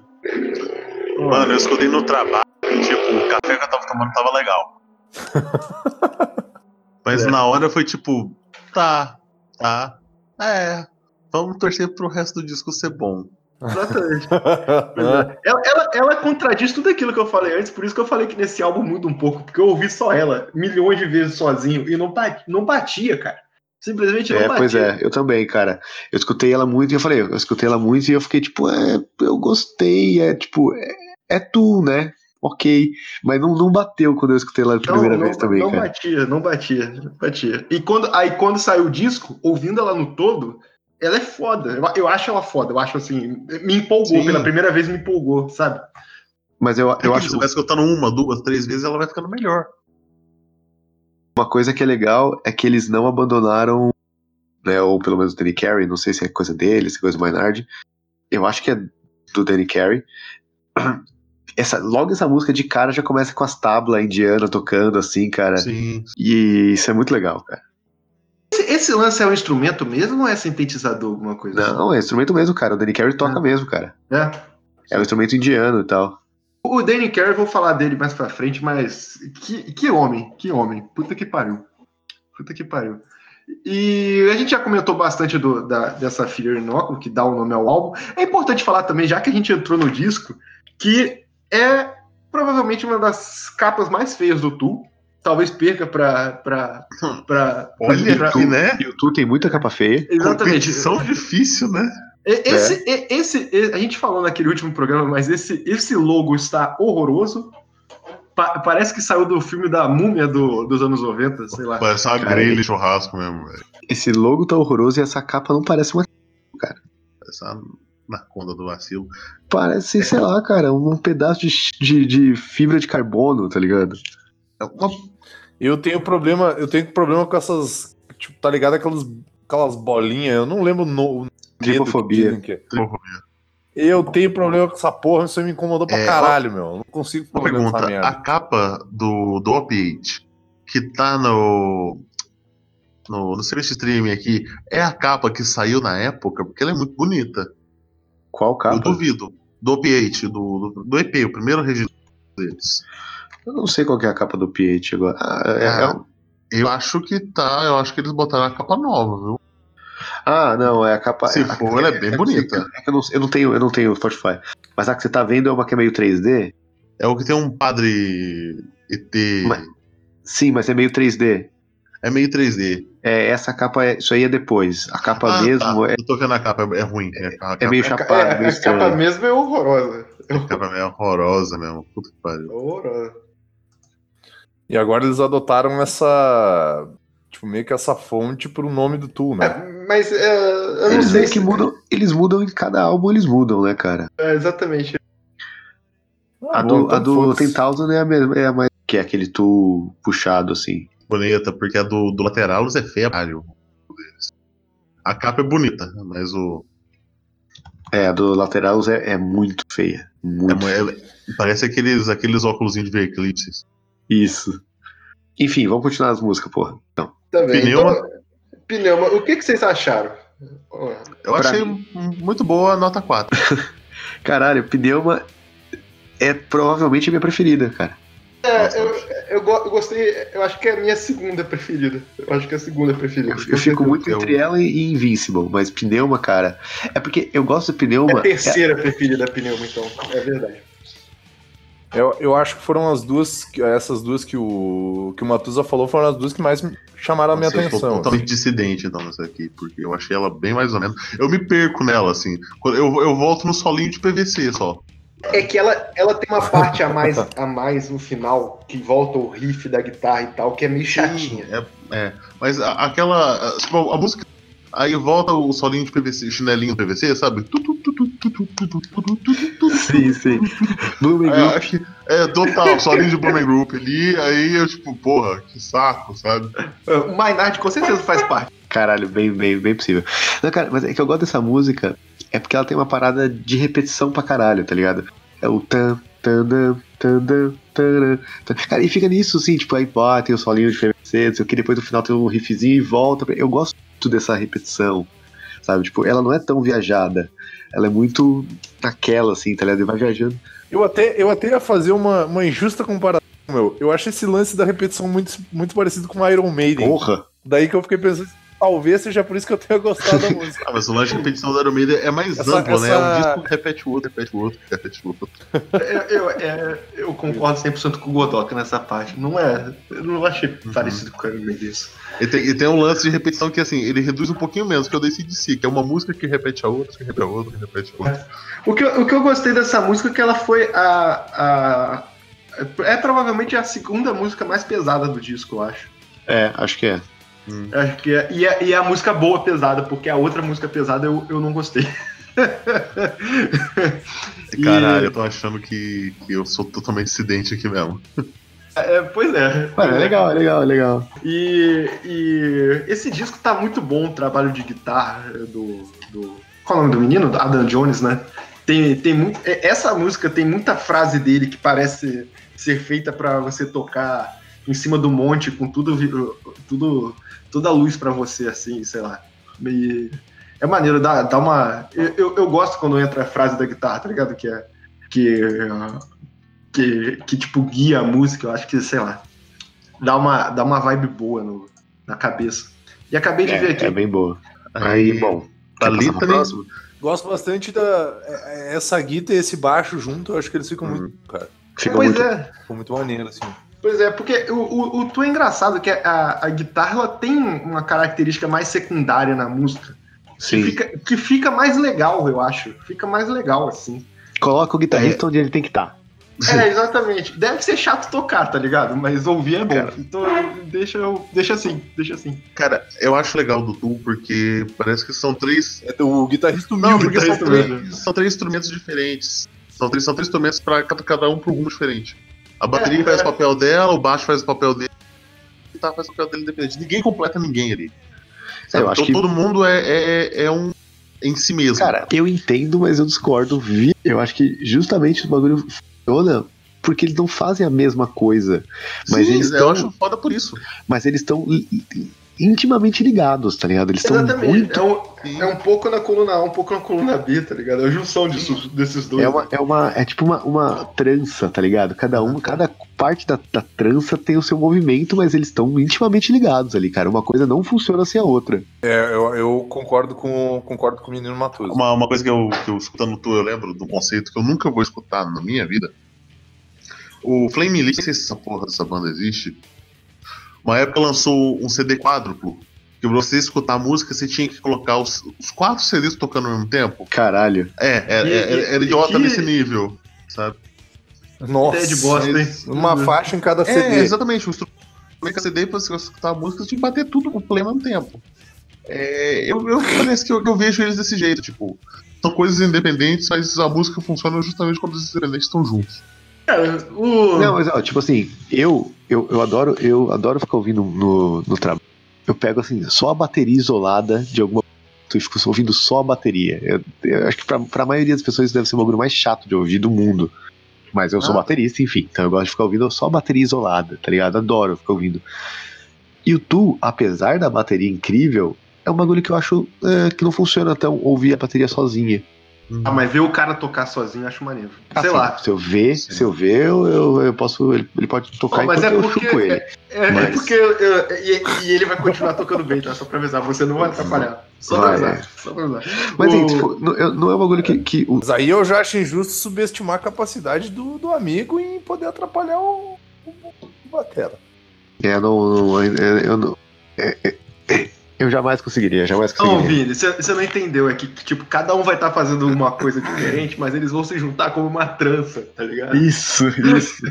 Mano, eu escutei no trabalho tipo, o café que eu tava tomando tava legal. Mas É. na hora foi tipo, tá, tá, é, vamos torcer pro resto do disco ser bom. Exatamente. É. Ela, ela, ela contradiz tudo aquilo que eu falei antes, por isso que eu falei que nesse álbum muda um pouco, porque eu ouvi só ela milhões de vezes sozinho e não, bat- não batia, cara. Simplesmente não É, batia. pois é, eu também, cara. Eu escutei ela muito e eu falei, eu escutei ela muito e eu fiquei tipo, é, eu gostei, é tipo, é, é tu, né? Ok. Mas não, não bateu quando eu escutei ela a primeira não, vez também, não cara. batia, não batia, não batia. E quando, aí quando saiu o disco, ouvindo ela no todo, ela é foda. Eu, eu acho ela foda, eu acho assim, me empolgou, Sim. pela primeira vez me empolgou, sabe? Mas eu, Eu eu acho acho que você vai escutando uma, duas, três vezes, ela vai ficando melhor. uma coisa que é legal é que eles não abandonaram, né, ou pelo menos o Danny Carey, não sei se é coisa dele, se é coisa do Maynard. Eu acho que é do Danny Carey. Essa, logo essa música de cara já começa com as tablas indianas tocando assim, cara. Sim. E isso é muito legal, cara. Esse, esse lance é um instrumento mesmo ou é sintetizador, alguma coisa assim? Não, é instrumento mesmo, cara. O Danny Carey toca É. mesmo, cara. É. É um instrumento indiano e tal. O Danny Carey, vou falar dele mais pra frente, mas que, que homem, que homem. Puta que pariu. Puta que pariu. E a gente já comentou bastante do- da, dessa Fear Inoculum, que dá o nome ao álbum. É importante falar também, já que a gente entrou no disco, que é provavelmente uma das capas mais feias do Tool. Talvez perca pra. pra, pra, Olha pra- aqui, né? E o Tu tem muita capa feia. Exatamente. Competição difícil, né? Esse, e- esse, e- a gente falou naquele último programa, mas esse, esse logo está horroroso. Pa- parece que saiu do filme da múmia do- dos anos 90, sei lá. Parece uma Cara, grelha de churrasco mesmo, velho. Esse logo tá horroroso e essa capa não parece uma. Parece uma na conta do vacilo. Parece, sei lá, cara, um pedaço de, de, de fibra de carbono, tá ligado? É uma Eu tenho problema, eu tenho problema com essas, tipo, tá ligado aquelas, aquelas bolinhas, eu não lembro no, que Tripofobia. dizem que é. tripofobia. Eu tenho problema com essa porra, isso me incomodou pra É, caralho, meu. Eu não consigo Uma pergunta, merda. a capa do, do Opiate, que tá no, no, no serviço de streaming aqui, é a capa que saiu na época? Porque ela é muito bonita. Qual Eu capa? duvido. Do Opiate, do, do, do EP, o primeiro registro deles. Eu não sei qual que é a capa do PH agora. Ah, é- é um- Eu acho que tá, eu acho que eles botaram a capa nova, viu? ah, não, é a capa. Se é a- for, ela é bem que- bonita. é eu, não, eu não tenho, eu não tenho Spotify. Mas a que você tá vendo é uma que é meio 3D? É o que tem um padre ET. Mas- Sim, mas é meio 3D. É meio 3D. É, essa capa é. Isso aí é depois. A capa Ah, mesmo tá. é, Eu tô vendo a capa, é ruim. É, a capa, é meio É, chapado, é, meio a capa mesmo é horrorosa. a capa é horrorosa mesmo. Puta que pariu. Horrorosa. E agora eles adotaram essa, tipo, meio que essa fonte pro nome do Tool, né? É, mas é, eu não Eles sei se que mudam. Eles mudam em cada álbum, eles mudam, né, cara? É, exatamente. Ah, A bom, do, então a do foda-se. Ten Thousand é a mesma, é a mais. Que é aquele tu puxado, assim. Bonita, porque a do, do Lateralus é feia, caralho. A capa é bonita, mas o. É, a do Laterals é, é muito feia. É, Muito mo- é- parece aqueles, aqueles óculos de ver eclipses. Isso. Enfim, vamos continuar as músicas, porra. Então, Tá bem. Pneuma. Então, Pneuma, o que, que vocês acharam? Eu Pra achei mim. muito boa a nota 4. caralho, Pneuma é provavelmente a minha preferida, cara. É, eu, eu, go- eu gostei, eu acho que é a minha segunda preferida. Eu acho que é a segunda preferida. Eu, eu fico muito entre ela e Invincible, mas Pneuma, cara. É porque eu gosto de Pneuma. É a terceira preferida da Pneuma, então. É verdade. Eu, eu acho que foram as duas, que- essas duas que o, que o Matusa falou, foram as duas que mais me chamaram a minha Nossa, eu atenção. sou totalmente dissidente, então, nessa aqui, porque eu achei ela bem mais ou menos. Eu me perco nela, assim. Quando Eu, eu volto no solinho de PVC só. É que ela, ela tem uma parte a mais, a mais no final, que volta o riff da guitarra e tal, que é meio chatinha. Sim, é, é, mas a, aquela. A, a, música. Aí volta o solinho de PVC, chinelinho de PVC, sabe? Sim, sim. Blooming é, Group. É, total, solinho de Blooming Group ali, aí eu tipo, porra, que saco, sabe? O Maynard com certeza faz parte. Caralho, bem, bem, bem possível. Não, cara, mas é que eu gosto dessa música é porque ela tem uma parada de repetição pra caralho, tá ligado? É o tan, tan, dan, tan, dan, taran, tan. Cara, e fica nisso, assim, tipo, aí pá, tem o solinho de não sei o que, depois no final tem um riffzinho e volta. Eu gosto muito dessa repetição, sabe? Tipo, ela não é tão viajada. Ela é muito naquela, assim, tá ligado? E vai viajando. Eu até, eu até ia fazer uma, uma injusta comparação, meu. Eu acho esse lance da repetição muito, muito parecido com Iron Maiden. Porra! Daí que eu fiquei pensando, talvez seja por isso que eu tenha gostado da música. Ah, mas o lance de repetição da Iron Maiden é mais Essa- amplo, né? essa- Um disco repete o outro, repete o outro, repete o outro. Eu, eu, é, eu concordo 100% com o Godoka nessa parte. Não é. Eu não achei parecido com o Iron Maiden isso. E tem, e tem um lance de repetição que, assim, ele reduz um pouquinho menos, que eu decidi si, que é uma música que repete a outra, que repete a outra, que repete a outra. O que, eu- o que eu gostei dessa música é que ela foi a, a. É provavelmente a segunda música mais pesada do disco, eu acho. É, acho que é. Eu Acho que é, e, é, e é a música boa pesada, porque a outra música pesada eu, eu não gostei. E- Caralho, eu tô achando que, que eu sou totalmente dissidente aqui mesmo. É, pois é. Mano, é legal, é legal, é legal. E, e esse disco tá muito bom, o trabalho de guitarra do. do qual é o nome do menino? Adam Jones, né? Tem, tem muito, é, essa música tem muita frase dele que parece ser feita pra você tocar em cima do monte com tudo, tudo toda a luz pra você, assim, sei lá. E é maneiro, dá, dá uma. Eu, eu, eu gosto quando entra a frase da guitarra, tá ligado? Que é. Que, ah, que, que tipo guia a música, eu acho que, sei lá, dá uma, dá uma vibe boa no, na cabeça. E acabei de ver aqui. É, é bem boa. Aí, bom. Tá ali pra também. próxima? Gosto bastante da. é- é- Essa guita e esse baixo junto, eu acho que eles ficam muito. Cara, Fica pois muito. é, ficam muito maneiro, assim. Pois é, porque o, o, o Tu é engraçado que a, a guitarra ela tem uma característica mais secundária na música. Que Sim. fica, que fica mais legal, eu acho. Fica mais legal, assim. Coloca o guitarrista onde ele tem que estar. É, exatamente. Deve ser chato tocar, tá ligado? Mas ouvir é bom. Cara. Então deixa, eu- deixa assim, deixa assim. Cara, eu acho legal do Tool porque parece que são três. É, O guitarrista Não, humilde. porque são guitarrista três, mesmo. são três instrumentos diferentes. São três, são três instrumentos pra cada, cada um pro rumo diferente. A bateria É, faz é. o papel dela, o baixo faz o papel dele, a guitarra faz o papel dele independente. Ninguém completa ninguém ali. Sabe? eu acho então que- todo mundo é, é, é um em si mesmo. Cara, eu entendo, mas eu discordo. Eu acho que justamente o bagulho funciona porque eles não fazem a mesma coisa. Mas Sim, eles eu tão- acho foda por isso. Mas eles estão intimamente ligados, tá ligado? Eles estão Exatamente. muito. É, um, é um pouco na coluna A, um pouco na coluna B, tá ligado? É a junção disso, desses dois. É uma, é uma. É tipo uma, uma trança, tá ligado? Cada um, cada parte da, da trança tem o seu movimento, mas eles estão intimamente ligados ali, cara. Uma coisa não funciona sem a outra. É, eu, eu concordo, com, concordo com o menino Matoso. Uma, uma coisa que eu, que eu escutando tu, eu lembro um conceito que eu nunca vou escutar na minha vida. O Flame Lee, não sei se essa porra dessa banda existe. Uma época lançou um CD quádruplo. Que pra você escutar a música, você tinha que colocar os, os quatro CDs tocando ao mesmo tempo. Caralho. É, é, E- é, e- era idiota e- nesse nível, sabe? Nossa, Ideia de bosta, hein? uma faixa em cada CD. É, exatamente. O instrumento que CD, pra você escutar a música, você tinha que bater tudo com o play ao mesmo tempo. É, eu, eu parece que eu, que eu vejo eles desse jeito, tipo, são coisas independentes, mas a música funciona justamente quando os independentes estão juntos. O... Não, mas ó, tipo assim, eu, eu, eu adoro, eu adoro ficar ouvindo no, no trabalho. Eu pego assim, só a bateria isolada de alguma eu fico ouvindo só a bateria. Eu, eu acho que pra, pra maioria das pessoas isso deve ser o bagulho mais chato de ouvir do mundo. Mas eu sou Ah. baterista, enfim, então eu gosto de ficar ouvindo só a bateria isolada, tá ligado? Adoro ficar ouvindo. E o Tu, apesar da bateria incrível, é um bagulho que eu acho é, que não funciona tão ouvir a bateria sozinha. Ah, mas ver o cara tocar sozinho eu acho maneiro. Sei Assim, lá. Se eu ver, se eu ver, eu, eu, eu posso. Ele, ele pode tocar Não, mas é eu porque- chupo ele. É, é Mas- porque eu- eu- e, e ele vai continuar tocando bem, tá? Só pra avisar. Você não vai atrapalhar. Só pra avisar. Só pra avisar. Mas O- tipo, não, eu- não é um bagulho que. que o, Mas aí eu já acho injusto subestimar a capacidade do, do amigo em poder atrapalhar o, o, o Batera. é, não, não, é, eu não. é, é, é, eu jamais conseguiria, jamais Não, conseguiria. Vini, você não entendeu. É que, tipo, cada um vai estar fazendo uma coisa diferente, mas eles vão se juntar como uma trança, tá ligado? Isso, isso.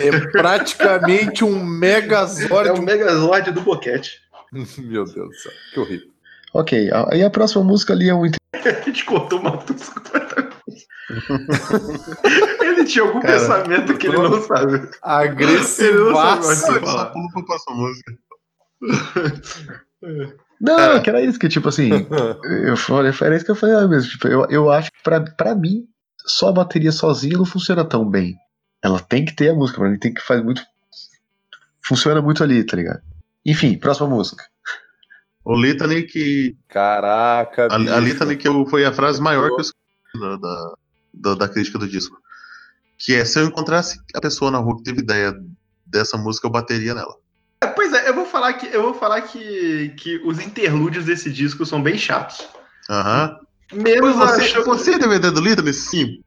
É praticamente um Megazord. É o Megazord do Boquete. Meu Deus do céu, que horrível. ok, aí a próxima música ali é um. A gente cortou o Matus completamente. ele tinha algum Cara, pensamento que ele não sabe. Ele não sabe mais o que Só falar. pra próxima música. Não, que era isso, que tipo assim. Eu falei, era isso que eu falei ah, mesmo. Tipo, eu, eu acho que pra, pra mim, só a bateria sozinha não funciona tão bem. Ela tem que ter a música, pra mim tem que fazer muito. Funciona muito ali, tá ligado? Enfim, próxima música. O Litany que. Caraca, A, a bicho. Litany que eu, foi a frase maior que eu escutei da, da, da, da crítica do disco. Que é se eu encontrasse a pessoa na rua que teve ideia dessa música, eu bateria nela. É, Pois é, eu vou falar que eu vou falar que, que os interlúdios desse disco são bem chatos. Aham. Menos a Você, você tem ideia do Litany? Sim.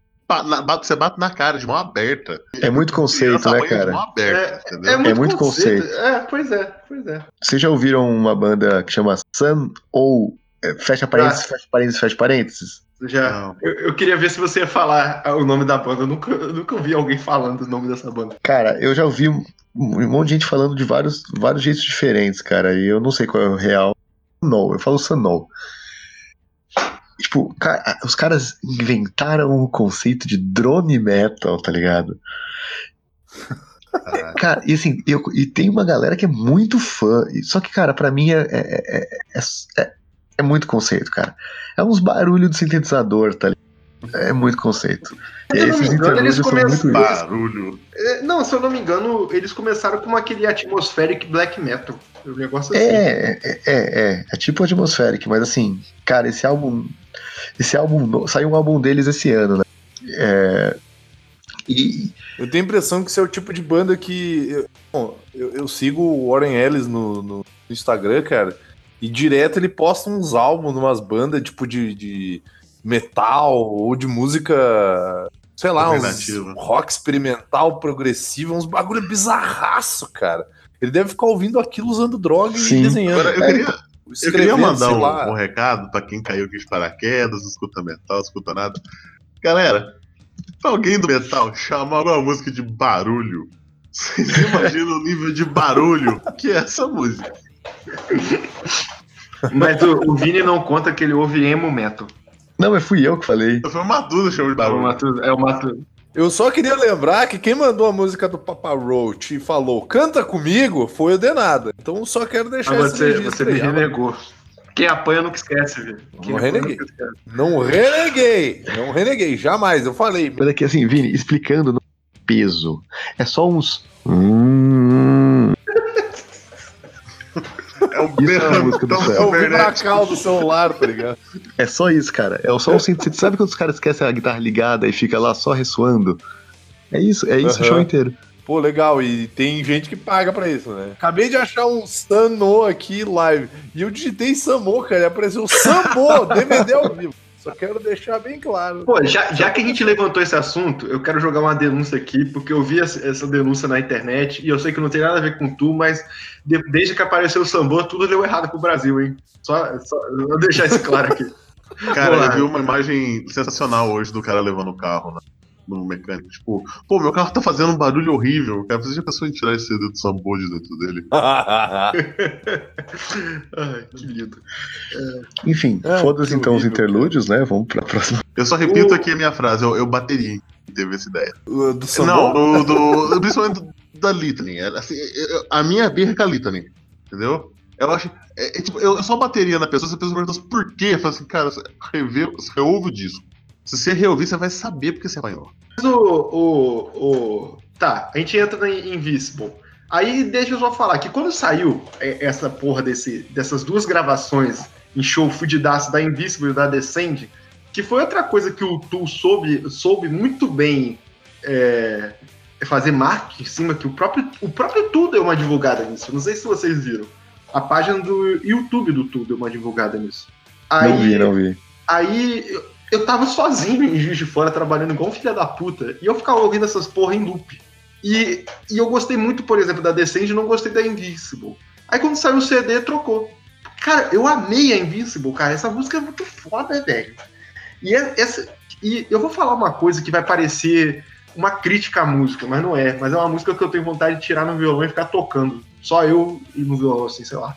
Você bate na cara de mão aberta. É muito conceito, Criança né, cara? mão aberta, entendeu? É muito, muito conceito. É, pois é, pois é. Vocês já ouviram uma banda que chama Sun ou. é, Fecha parênteses, fecha parênteses, fecha parênteses? Já. Eu, eu queria ver se você ia falar o nome da banda. Eu nunca, eu nunca ouvi alguém falando o nome dessa banda. Cara, eu já ouvi um, monte de gente falando de vários, vários jeitos diferentes, cara, e eu não sei qual é o real. No, eu falo Sunol. Tipo, os caras inventaram o conceito de drone metal, tá ligado? Caraca. Cara, e assim, eu, e tem uma galera que é muito fã, só que, cara, pra mim é, é, é, é, é- é muito conceito, cara. É uns barulhos de sintetizador, tá ligado? É muito conceito. Mas E aí eu não me engano, eles começaram-. É, Não, se eu não me engano, eles começaram com aquele atmospheric black metal. Um negócio assim. É, é, é, é, é tipo Atmospheric, mas assim, cara, esse álbum. Esse álbum. Saiu um álbum deles esse ano, né? É, e. Eu tenho a impressão que isso é o tipo de banda que. Eu, bom, eu, eu sigo o Warren Ellis no, no Instagram, cara, e direto ele posta uns álbuns, umas bandas tipo de, de metal ou de música, sei lá, uns rock experimental, progressivo, uns bagulho bizarraço, cara. Ele deve ficar ouvindo aquilo usando droga Sim. e desenhando. Agora, eu É, queria, eu escrevendo, queria mandar um, um recado pra quem caiu aqui de paraquedas, escuta metal, escuta nada. Galera, pra alguém do metal chamar uma música de barulho, vocês imaginam o nível de barulho que é essa música? Mas o, o Vini não conta que ele ouve emo metal. Não, mas fui eu que falei. Foi uma dúvida chamou de o barulho. Matu- é o Matu- Eu só queria lembrar que quem mandou a música do Papa Roach e falou canta comigo foi o Denada. Então só quero deixar Mas esse você, você me renegou. Quem apanha nunca esquece, Vini. Quem Não reneguei. Não reneguei, não reneguei, jamais. Eu falei. Mas aqui, assim, Vini, explicando no peso. É só uns. Hum, É o Isso é a música do céu. É o vibracal do celular, tá ligado? é só isso, cara. É só um sintetizador. Sabe quando os caras esquecem a guitarra ligada e fica lá só ressoando? É isso, é isso o Aham. show inteiro. Pô, legal. E tem gente que paga pra isso, né? Acabei de achar um Samo aqui live. E eu digitei Samo, cara. E apareceu Sambo, DVD ao vivo. Só quero deixar bem claro. Pô, já, já que a gente levantou esse assunto, eu quero jogar uma denúncia aqui, porque eu vi essa denúncia na internet e eu sei que não tem nada a ver com tu, mas de- desde que apareceu o Sambô, tudo deu errado pro Brasil, hein? Só, só eu vou deixar isso claro aqui. Cara, Olá. eu vi uma imagem sensacional hoje do cara levando o carro né, no mecânico. Tipo, pô, meu carro tá fazendo um barulho horrível. Cara, você já pensou em tirar esse CD do Sambo de dentro dele? Ai, que lindo. Enfim, É, foda-se então os horrível, interlúdios, né? Vamos pra próxima. Eu só repito O- aqui a minha frase, eu, eu bateria teve essa ideia. O do Sambo? Não, do, do- principalmente do- da Litany. Era assim, eu- a minha birra é com a Litany, entendeu? Eu acho. É, é tipo, eu só bateria na pessoa se a pessoa perguntasse por quê. Eu falo assim, cara, você, revê, você reouve o disco. Se você reouvir, você vai saber porque você apanhou. Mas o, o, o. Tá, a gente entra em Invisible. Aí deixa eu só falar que quando saiu é, essa porra desse, dessas duas gravações em show fudidaço da Invisible e da Descend, que foi outra coisa que o Tu soube, soube muito bem é, fazer marketing em cima, que o próprio, o próprio Tu deu uma divulgada nisso. Não sei se vocês viram. A página do YouTube do Tu deu uma divulgada nisso. Aí, Não vi, não vi. Aí eu, tava sozinho em Juiz de Fora, trabalhando igual um filho da puta, e eu ficava ouvindo essas porra em loop. E, e eu gostei muito, por exemplo, da Descend e não gostei da Invincible. Aí quando saiu o CD, trocou. Cara, eu amei a Invincible, cara. Essa música é muito foda, velho. E, é- essa, e eu vou falar uma coisa que vai parecer uma crítica à música, mas não é. Mas é uma música que eu tenho vontade de tirar no violão e ficar tocando. Só eu e no violão, assim, sei lá.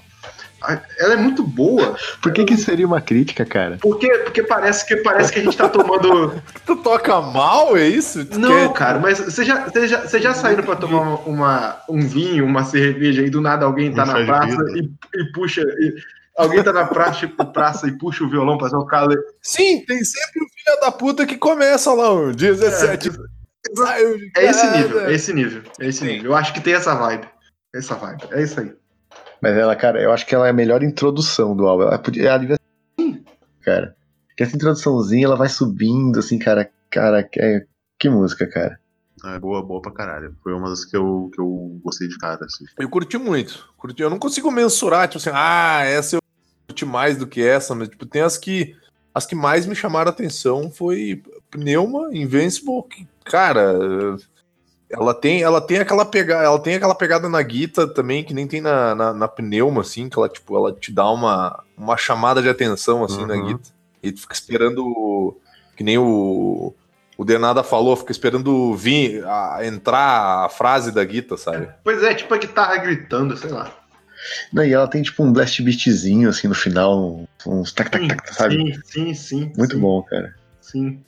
Ela é muito boa, Por que que seria uma crítica, cara? porque, porque parece, que, parece que a gente tá tomando. Tu toca mal, é isso? Tu Não, quer- cara, mas você já, você já, você já saíram pra tomar uma, uma- um vinho, uma cerveja e do nada alguém tá na praça e, e puxa. e- alguém tá na praça, praça e puxa o violão pra tocar. Sim, tem sempre o filho da puta que começa lá, um 17. saiu de É esse nível, é esse nível, é esse nível. Eu acho que tem essa vibe. Essa vibe, é isso aí. Mas ela, cara, eu acho que ela é a melhor introdução do álbum. Ela podia. Ela devia. Cara. Que essa introduçãozinha, ela vai subindo, assim, cara. Cara, que, que música, cara. É boa, boa pra caralho. Foi uma das que eu, que eu gostei de cara, assim. Eu curti muito. Curti. Eu não consigo mensurar, tipo assim, ah, essa eu curti mais do que essa, mas tipo, tem as que. As que mais me chamaram a atenção foi Pneuma, Invincible, que, cara, ela tem, ela tem aquela pegada, ela tem aquela pegada na guita também, que nem tem na, na, na Pneuma, assim, que ela, tipo, ela te dá uma, uma chamada de atenção, assim, na Uhum. guita. E tu fica esperando, que nem o, o Denada falou, fica esperando vir, a, entrar a frase da guita, sabe? Pois é, tipo a guitarra gritando, sei lá. Não, e ela tem, tipo, um blast beatzinho, assim, no final. Uns tac, tac, tac, sabe? Sim, sim, sim. Muito sim. bom, cara. Sim.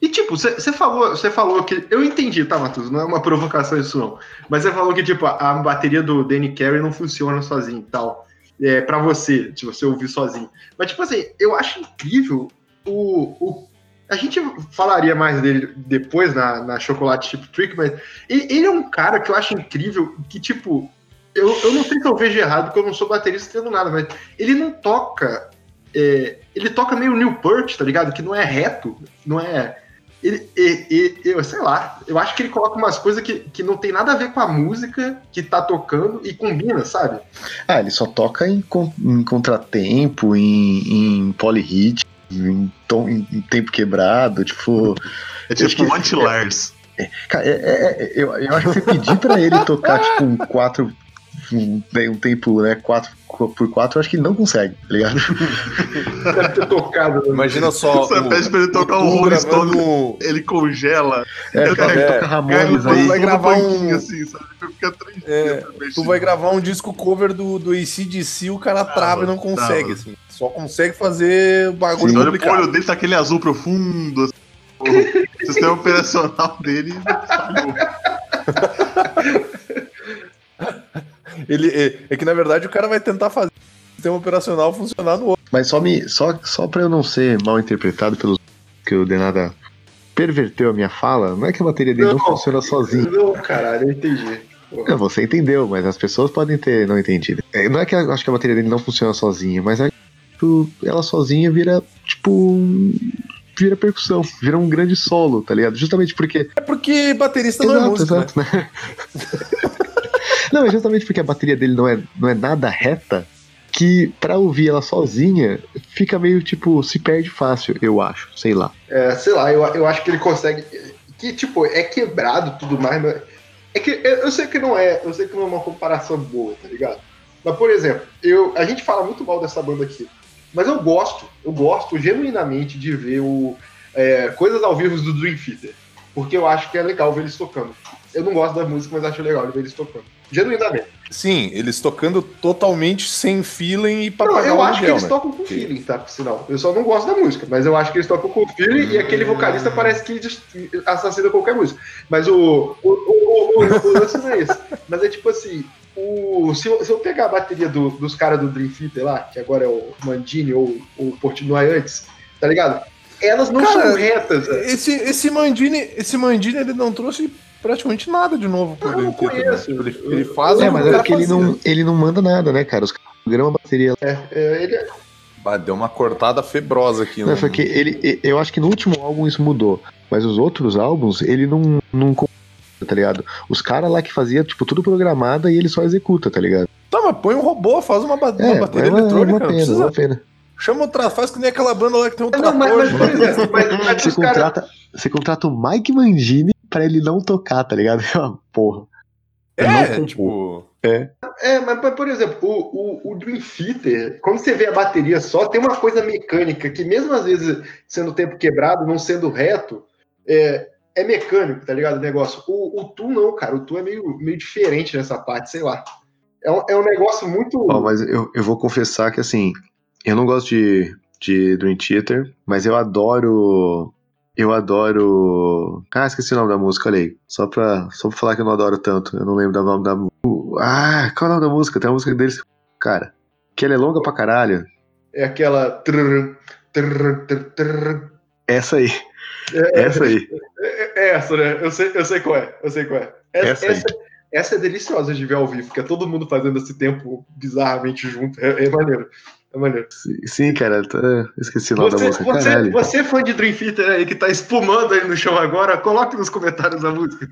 E tipo, você falou, você falou que. Eu entendi, tá, Matheus? Não é uma provocação isso, não. Mas você falou que, tipo, a, bateria do Danny Carey não funciona sozinho e tal. É, pra você, se você ouvir sozinho. Mas, tipo assim, eu acho incrível o. o a gente falaria mais dele depois na, na Chocolate Chip Trick, mas ele, ele é um cara que eu acho incrível que, tipo, eu, eu não sei se eu vejo errado, porque eu não sou baterista tendo nada, mas ele não toca. É, ele toca meio New Peart, tá ligado? Que não é reto, não é. Ele, e- e- eu sei lá, eu acho que ele coloca umas coisas que, que não tem nada a ver com a música que tá tocando e combina, sabe? Ah, ele só toca em, em contratempo, em, em polyhit, em, tom, em, em tempo quebrado, tipo. É tipo um anti-Lars. Cara, é- é- é- eu, eu acho que você pedir pra ele tocar, tipo, um 4. Um, um tempo, né? 4 por 4, eu acho que ele não consegue, tá ligado? Deve ter tocado. né? Imagina só. Você o- pede pra ele tocar o Tu Rolling Stone, um- ele congela. É, toca, quero- toca Ramones aí. vai Vai gravar um- assim, sabe? Fica três É, dias Tu vai gravar um disco cover do, do ACDC, o cara trava e não consegue, trava. assim. Só consegue fazer bagulho Você olha pro complicado. olho dele, tá aquele azul profundo. assim. O sistema operacional dele falhou. Ele, é, é que na verdade o cara vai tentar fazer o sistema operacional funcionar no outro. Mas só, me, só, só pra eu não ser mal interpretado pelos que o Denada perverteu a minha fala, não é que a bateria dele não, Não. funciona sozinha. Não, caralho, eu entendi. É, você entendeu, mas as pessoas podem ter não entendido. É, não é que eu acho que a bateria dele não funciona sozinha, mas é que tipo, ela sozinha vira, tipo. Vira percussão, vira um grande solo, tá ligado? Justamente porque. É porque baterista não é música, né? né? não, é justamente porque a bateria dele não é, não é nada reta que pra ouvir ela sozinha fica meio tipo, se perde fácil, eu acho, sei lá. É, sei lá, eu, eu acho que ele consegue. Que, tipo, é quebrado tudo mais, mas. É que eu, eu sei que não é. Eu sei que não é uma comparação boa, tá ligado? Mas, por exemplo, eu, a gente fala muito mal dessa banda aqui. Mas eu gosto, eu gosto genuinamente de ver o, é, coisas ao vivo do Dream Theater. Porque eu acho que é legal ver eles tocando. Eu não gosto da música, mas acho legal ver eles tocando. Genuinamente. Sim, eles tocando totalmente sem feeling e Não, pagar eu acho que eles né? tocam com feeling, tá? Por sinal. Eu só não gosto da música, mas eu acho que eles tocam com feeling e aquele vocalista parece que assassina qualquer música. Mas o. O, o, o, o- o lance não é esse. Mas é tipo assim. O, se, eu, se eu pegar a bateria do- dos caras do Dream Theater lá, que agora é o Mandini ou o Portnoy antes, tá ligado? Elas não Cara, são retas. né? Esse, esse Mandini, esse Mandini, ele não trouxe praticamente nada de novo pro Eu não Dream Theater, né? conheço. Ele, ele faz É, mas que é porque ele não, ele não manda nada, né, cara? Os caras programam a bateria É, é, ele, Ah, deu uma cortada febrosa aqui. Não, no- foi que ele, eu acho que no último álbum isso mudou, mas os outros álbuns ele não não tá ligado? Os caras lá que fazia tipo tudo programado e ele só executa, tá ligado? Tá, mas põe um robô, faz uma, ba- uma É, bateria é uma, eletrônica, uma pena, precisa. uma pena. Chama o tra... faz que nem aquela banda lá que tem um Não, trator. mas, mas, por de- exemplo, mas, mas Você contrata, você contrata o Mike Mangini pra ele não tocar, tá ligado? É uma porra. É, não compor. tipo. É, mas, mas, por exemplo, o, o, o Dream Theater, quando você vê a bateria só, tem uma coisa mecânica que, mesmo às vezes sendo tempo quebrado, não sendo reto, é, é mecânico, tá ligado? O negócio. O, o Tu não, cara. O Tu é meio, meio diferente nessa parte, sei lá. É um, é um negócio muito. Ó, mas eu, eu vou confessar que assim, eu não gosto de, de Dream Theater, mas eu adoro. Eu adoro. Ah, esqueci o nome da música, olha aí. Só pra, só pra falar que eu não adoro tanto. Eu não lembro do nome da música. Ah, qual é o nome da música? Tem uma música deles. Cara, que ela é longa pra caralho. É aquela. Essa aí. É, Essa aí. é, é essa, né? Eu sei, eu sei qual é. Eu sei qual é. Essa, Essa essa, essa é deliciosa de ver ao vivo, porque é todo mundo fazendo esse tempo bizarramente junto. É, é maneiro. É. Sim, cara. tá- Esqueci o nome da música. você, Caralho. você fã de Dream Theater aí que tá espumando aí no chão agora, coloque nos comentários a música.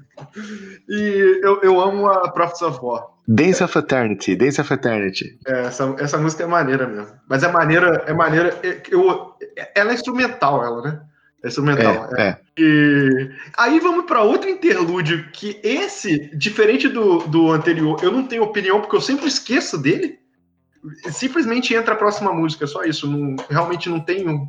E eu, eu amo a Prophets of War. Dance of Eternity. Dance of Eternity. É, essa, essa música é maneira mesmo. Mas é maneira, é maneira. é- Eu, ela é instrumental, ela, né? É instrumental. É, é. E aí vamos para outro interlúdio que esse, diferente do, do anterior, eu não tenho opinião porque eu sempre esqueço dele. Simplesmente entra a próxima música, só isso. Não, realmente não tenho,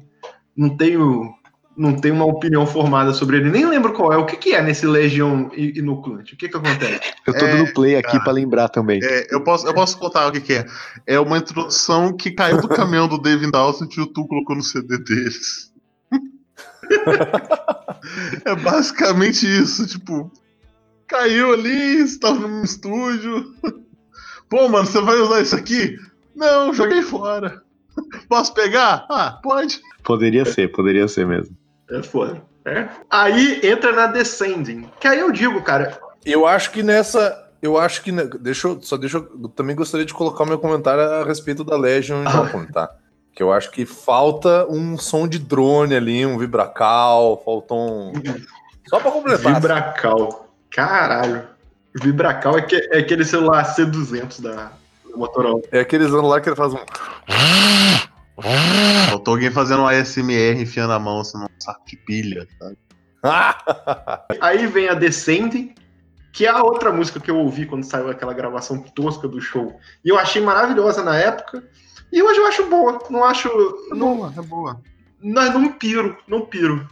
não tenho, não tenho uma opinião formada sobre ele. Nem lembro qual é. O que, que é nesse Legion e, e Nucleante? O que que acontece? Eu tô É, dando play aqui cara. pra lembrar também. É, eu, posso, eu posso contar o que, que é. É uma introdução que caiu do caminhão do David Dawson e o Tu colocou no CD deles. é basicamente isso, tipo, caiu ali, estava no estúdio. Pô, mano, você vai usar isso aqui? Não, joguei fora. Posso pegar? Ah, pode. Poderia ser, poderia ser mesmo. É foda. É. Aí entra na Descending. Que aí eu digo, cara, Eu acho que nessa. Eu acho que. Deixa eu, só deixa eu. eu também gostaria de colocar o meu comentário a respeito da Legion em Ah. Japão, tá? Que eu acho que falta um som de drone ali, um vibracal, faltou um. Só pra completar. Vibracal. Caralho. Vibracal é, que, é aquele celular C200 da da Motorola. É aqueles anos lá que ele faz um. Faltou alguém fazendo um ASMR enfiando a mão assim, num saco de pilha, sabe? Aí vem a Descending, que é a outra música que eu ouvi quando saiu aquela gravação tosca do show. E eu achei maravilhosa na época. E hoje eu acho boa. Não acho. É Não, boa, é boa. não, não piro, não piro.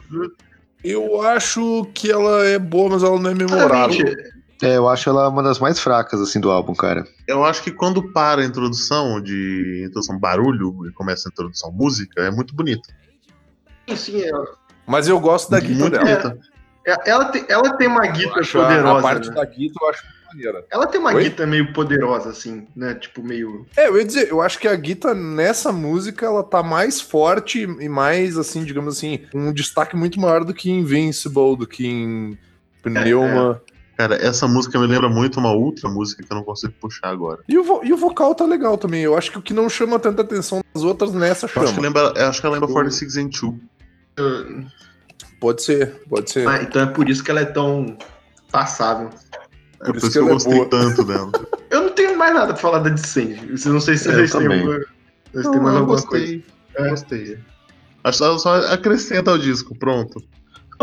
Eu acho que ela é boa, mas ela não é memorável. Claramente, É, eu acho ela uma das mais fracas, assim, do álbum, cara. Eu acho que quando para a introdução de introdução barulho e começa a introdução música, é muito bonito. sim, ela, Mas eu gosto da guitarra muito dela. bonita. é- ela, tem, ela tem uma guitarra poderosa. A, parte né? da guitarra eu acho maneira. Ela tem uma Oi? guitarra meio poderosa, assim, né? Tipo, meio. É, eu ia dizer, eu acho que a guitarra nessa música ela tá mais forte e mais, assim, digamos assim, um destaque muito maior do que em Invincible, do que em Pneuma. Cara, essa música me lembra muito uma outra música que eu não consigo puxar agora. E, o vo- e o vocal tá legal também. Eu acho que o que não chama tanta atenção nas outras, nessa Eu acho que chama. lembra, eu acho que ela lembra 46 and 2. Pode ser, pode ser. Ah, então é por isso que ela é tão passável. É por isso isso que que eu ela é gostei boa. tanto dela. Eu não tenho mais nada pra falar da Descend. Não sei se É, vocês têm também. alguma- vocês têm mais eu alguma gostei. coisa. É. Gostei. Acho que só, só acrescenta o disco, pronto.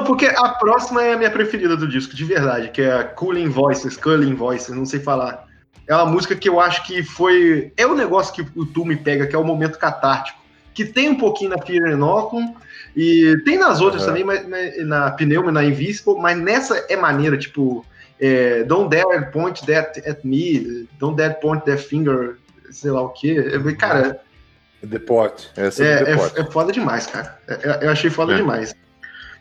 Porque a próxima é a minha preferida do disco, de verdade, que é a Cooling Voices, Culling Voices, não sei falar. É uma música que eu acho que foi. É o negócio que o Tu me pega, que é o momento catártico. Que tem um pouquinho na Fear Inoculum, e tem nas outras Aham. também, mas, na Pneuma e na Invisible, mas nessa é maneira, tipo. é, don't dare point that at me, don't dare point that finger, sei lá o quê. Eu- Cara, The Pot. Essa é, é, é, é foda demais, cara. É- é- eu achei foda É. demais.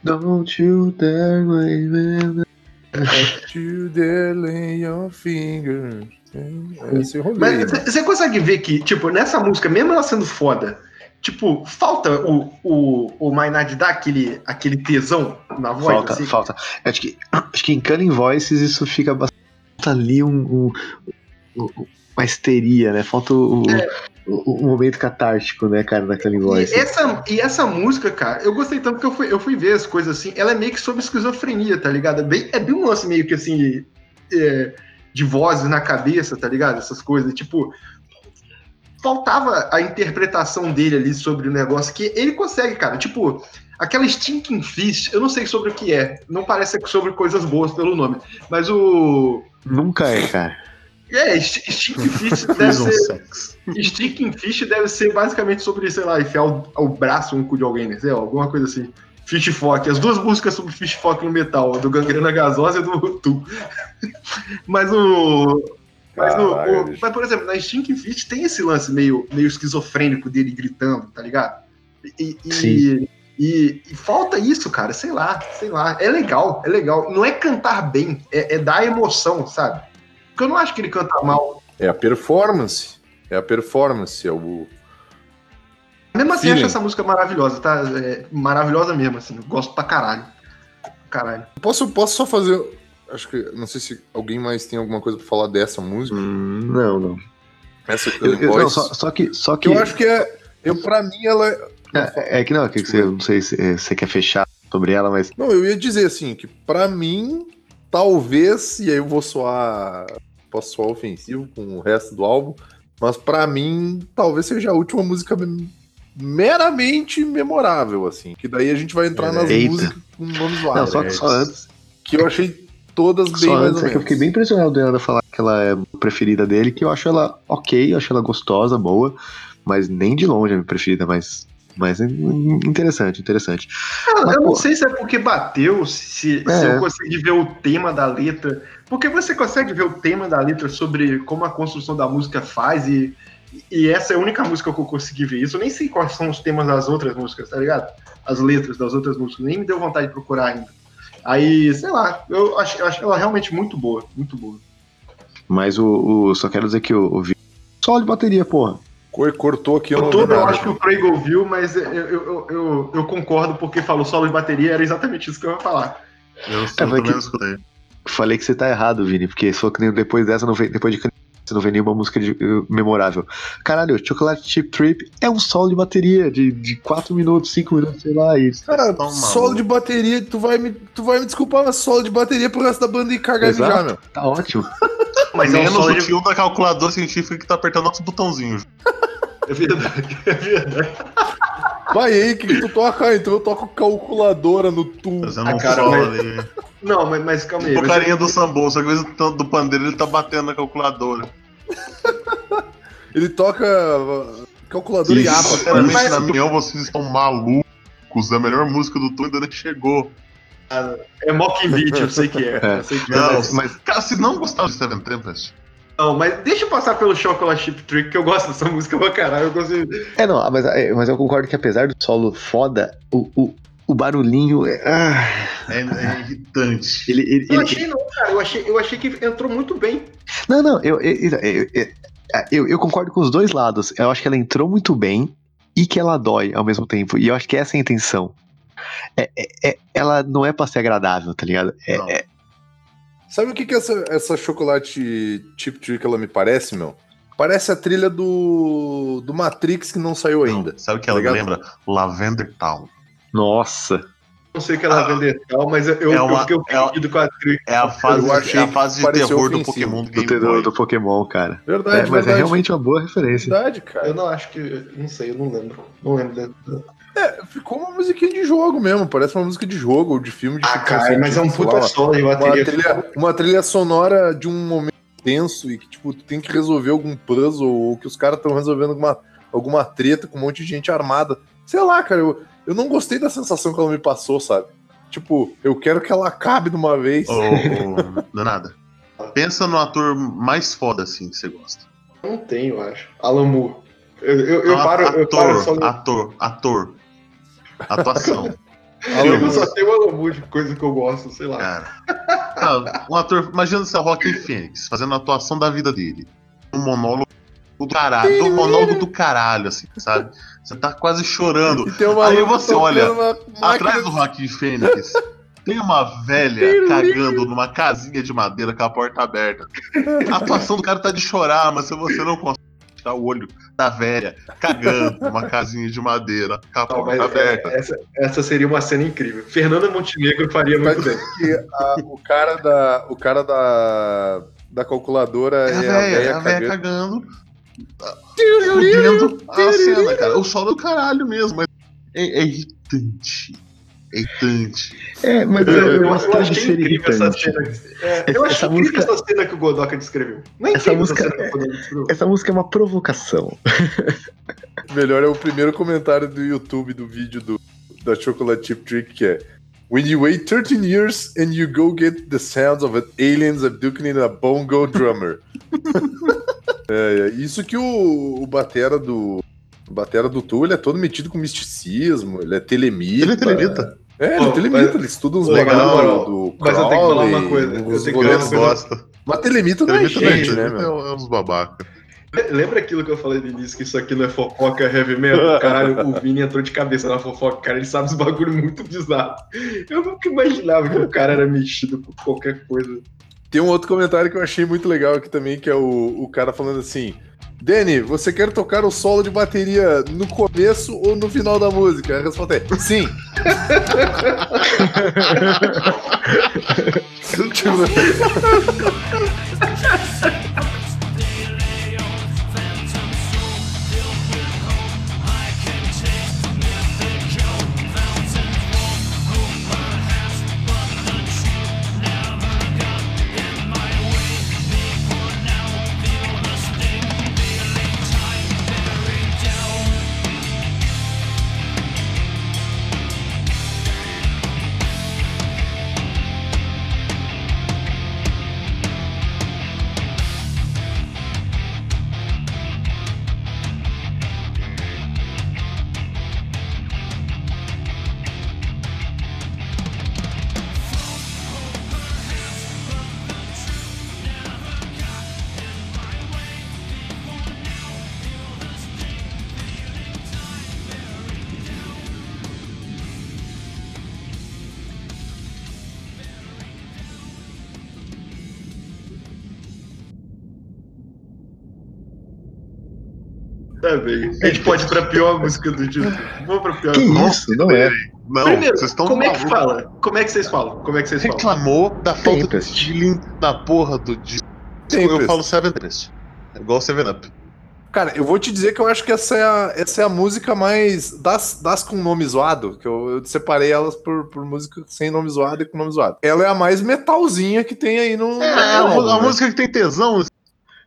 Don't you dare wave To delay your fingers. É Esse rolê. Mas né? você consegue ver que, tipo, nessa música, mesmo ela sendo foda, tipo, falta o, o, o Maynard dar aquele, aquele tesão na voz? Falta, assim? falta. Acho que, acho que em Cunning Voices isso fica bastante. Falta ali um, um- um- uma histeria, né? Falta o. o, o momento catártico, né, cara, da Killing E essa, e essa música, cara, eu gostei tanto que eu fui, eu fui ver as coisas assim. Ela é meio que sobre esquizofrenia, tá ligado? É bem, é bem um lance meio que assim. é, de vozes na cabeça, tá ligado? Essas coisas. Tipo. Faltava a interpretação dele ali sobre o negócio que ele consegue, cara. Tipo, aquela Stinking Fish, eu não sei sobre o que é. Não parece ser sobre coisas boas pelo nome. Mas o. Nunca é, cara. É, St- Stinking Fish deve ser. Sex. Sticking Fish deve ser basicamente sobre, sei lá, enfiar o, o braço no cu de alguém, né? Sei lá, alguma coisa assim. Fish Fock. As duas músicas sobre Fish Fock no metal, a do Gangrena Gasosa e do Tu. Mas o. Mas, no- o- mas, por exemplo, na Stinking Fish tem esse lance meio, meio esquizofrênico dele gritando, tá ligado? E, e- Sim. e- e falta isso, cara, sei lá, sei lá. É legal, é legal. Não é cantar bem, é, é dar emoção, sabe? Porque eu não acho que ele canta mal. É a performance. É a performance. É o... Mesmo assim, Feeling. acho essa música maravilhosa, tá? É maravilhosa mesmo, assim. Eu gosto pra caralho. Caralho. Posso, posso só fazer. Acho que. Não sei se alguém mais tem alguma coisa pra falar dessa música. Hum, não, não. Essa Eu, eu- não, só, só que. Só que eu acho que é. Eu, pra mim, ela é. é, é que não, é que você, não sei se é, você quer fechar sobre ela, mas. Não, eu ia dizer assim, que pra mim, talvez, e aí eu vou soar. Posso soar ofensivo com o resto do álbum, mas pra mim, talvez seja a última música meramente memorável, assim. Que daí a gente vai entrar nas Eita. músicas com nomes Não, vários. só, só antes. Que eu achei todas bem Só mais antes é que eu fiquei bem impressionado dela falar que ela é a preferida dele, que eu acho ela ok, eu acho ela gostosa, boa, mas nem de longe é a minha preferida, mas. Mas é interessante, interessante. Cara, Mas, eu não pô. sei se é porque bateu, se, se É. eu consegui ver o tema da letra. Porque você consegue ver o tema da letra sobre como a construção da música faz e, e essa é a única música que eu consegui ver isso. Eu nem sei quais são os temas das outras músicas, tá ligado? As letras das outras músicas. Nem me deu vontade de procurar ainda. Aí, sei lá, eu acho, eu acho ela realmente muito boa, muito boa. Mas o, o- só quero dizer que o, o vídeo. Solo de bateria, porra. Cor- Cortou aqui, eu vi eu acho que o Craig ouviu, mas eu, eu, eu, eu, concordo porque falou solo de bateria, era exatamente isso que eu ia falar. Eu É, também vai que-. Falei que você tá errado, Vini, porque for que nem depois dessa, não vem, depois de você não vê nenhuma música de- eh, memorável. Caralho, Chocolate Chip Trip é um solo de bateria de, de 4 minutos, 5 minutos, sei lá. E... Cara, Tão solo maluco. de bateria, tu vai, me, tu vai me desculpar, mas solo de bateria pro resto da banda e cagar Exato. mijar, meu. Tá ótimo. Mas é um Menos solo o de tio da calculadora científica que tá apertando nossos botãozinhos. É verdade, é verdade. Vai aí, o que, que tu toca? Então eu toco calculadora no tu. Fazendo Ah, um cara, solo mas- ali. Não, mas, mas calma aí. O mas- carinha do sambô, só que vezes do pandeiro ele tá batendo na calculadora. Ele toca uh, calculadora e aba. Sinceramente, Mas- na minha vocês estão malucos. A melhor música do Tom ainda nem chegou. É Mocking Beat, eu sei que é. É. Eu sei que é. Não, Mas, mas- cara, se não gostaram de Seven Tempest, não, mas deixa eu passar pelo Chocolate Chip Trick, que eu gosto dessa música pra caralho. Eu consigo... É, não, mas, é, mas eu concordo que apesar do solo foda, o, o, o barulhinho. é- ah, é, é irritante. ele, ele, Eu ele- achei não, cara. Eu achei, eu achei que entrou muito bem. Não, não, eu, eu, eu, eu, concordo com os dois lados. Eu acho que ela entrou muito bem e que ela dói ao mesmo tempo. E eu acho que essa é a intenção. É, é- é- ela não é pra ser agradável, tá ligado? É, é- Sabe o que, que essa, essa chocolate chip trick ela me parece, meu? Parece a trilha do, do Matrix que não saiu ainda. Não, sabe o que ela me Ligado? lembra? Lavender Town. nossa. Não sei o que ela Ah, vender tal, mas eu, eu, é uma- fiquei é ofendido com a trick. É a fase, Eu achei é a que fase de terror do. Pokémon do Do, Game do, Pokémon, cara. Verdade, É, mas é verdade. realmente uma boa referência. verdade, cara. Eu não acho que. Não sei, eu não lembro. Não lembro. É, ficou uma musiquinha de jogo mesmo. Parece uma música de jogo ou de filme de Ah, ficção cara, mas é um puta solo de uma bateria. trilha, uma trilha sonora de um momento tenso e que, tipo, tu tem que resolver algum puzzle ou que os caras estão resolvendo alguma, alguma treta com um monte de gente armada. Sei lá, cara, eu, eu não gostei da sensação que ela me passou, sabe? Tipo, eu quero que ela acabe de uma vez. Ô, é nada. Pensa no ator mais foda assim que você gosta. Não tem, eu acho. Alan Moore. Eu, eu, eu Não, paro, eu paro ator, só no. ator, ator. Atuação, Eu só tenho o Alan Moore de coisa que eu gosto, sei lá. cara. Ah, um ator, imagina se a Rockin' Phoenix fazendo a atuação da vida dele. Um monólogo do caralho, um monólogo do caralho, assim, sabe? Você tá quase chorando. Tem uma Aí você olha, uma Atrás do Joaquim Fênix tem uma velha cagando numa casinha de madeira com a porta aberta. A atuação do cara tá de chorar, mas se você não consegue tirar o olho da velha, cagando numa casinha de madeira, com a Não, porta mas aberta. essa, essa seria uma cena incrível. Fernanda Montenegro faria muito bem. Que a- o cara da. O cara da. Da calculadora É a é velha, é velha a velha cagando. cagando. Fudendo a cena, cara. O sol do caralho mesmo, mas é, é irritante. É irritante. É, mas Eu, eu, eu gostei acho que é ser incrível essa irritante. cena. É, eu acho Essa incrível música- essa cena que o Godoka descreveu. Não é Essa música- essa cena que o Godoka descreveu. Essa música é uma provocação. Melhor é o primeiro comentário do YouTube do vídeo do, da Chocolate Chip Trick, que é When you wait 13 years and you go get the sounds of aliens abducting a bongo drummer. é, é, isso que o, o batera do o batera do Tu, ele é todo metido com misticismo, ele é telemita. Ele é telemita. É, ele Pô, é telemita, mas- ele estuda uns bagulho do, mas eu tenho que falar uma coisa, eu tenho que O falar uma coisa. gosta. Mas telemita não é Telemita também, gente, né, meu? é uns babaca. Lembra aquilo que eu falei no início, que isso aqui não é fofoca, é heavy metal? Caralho, o Vini entrou de cabeça na fofoca, cara, ele sabe os bagulho muito bizarro. Eu nunca imaginava que o cara era mexido por qualquer coisa. Tem um outro comentário que eu achei muito legal aqui também, que é o, o cara falando assim: Danny, você quer tocar o solo de bateria no começo ou no final da música? A resposta é sim. Tá bem. A gente pode ir pra pior música do YouTube. Vamos pra pior Que música. isso, não é. Não, Primeiro, vocês estão como é que fala? Como é que vocês falam? Como é que vocês falam? Reclamou da falta de Tempest. feeling da porra do disco. Eu falo Seven Tempest. É igual Seven Up. Cara, eu vou te dizer que eu acho que essa é a, essa é a música mais. Das, das com nome zoado, que eu, eu separei elas por, por música sem nome zoado e com nome zoado. Ela é a mais metalzinha que tem aí no. É, no a, álbum, mu- a né? música que tem tesão,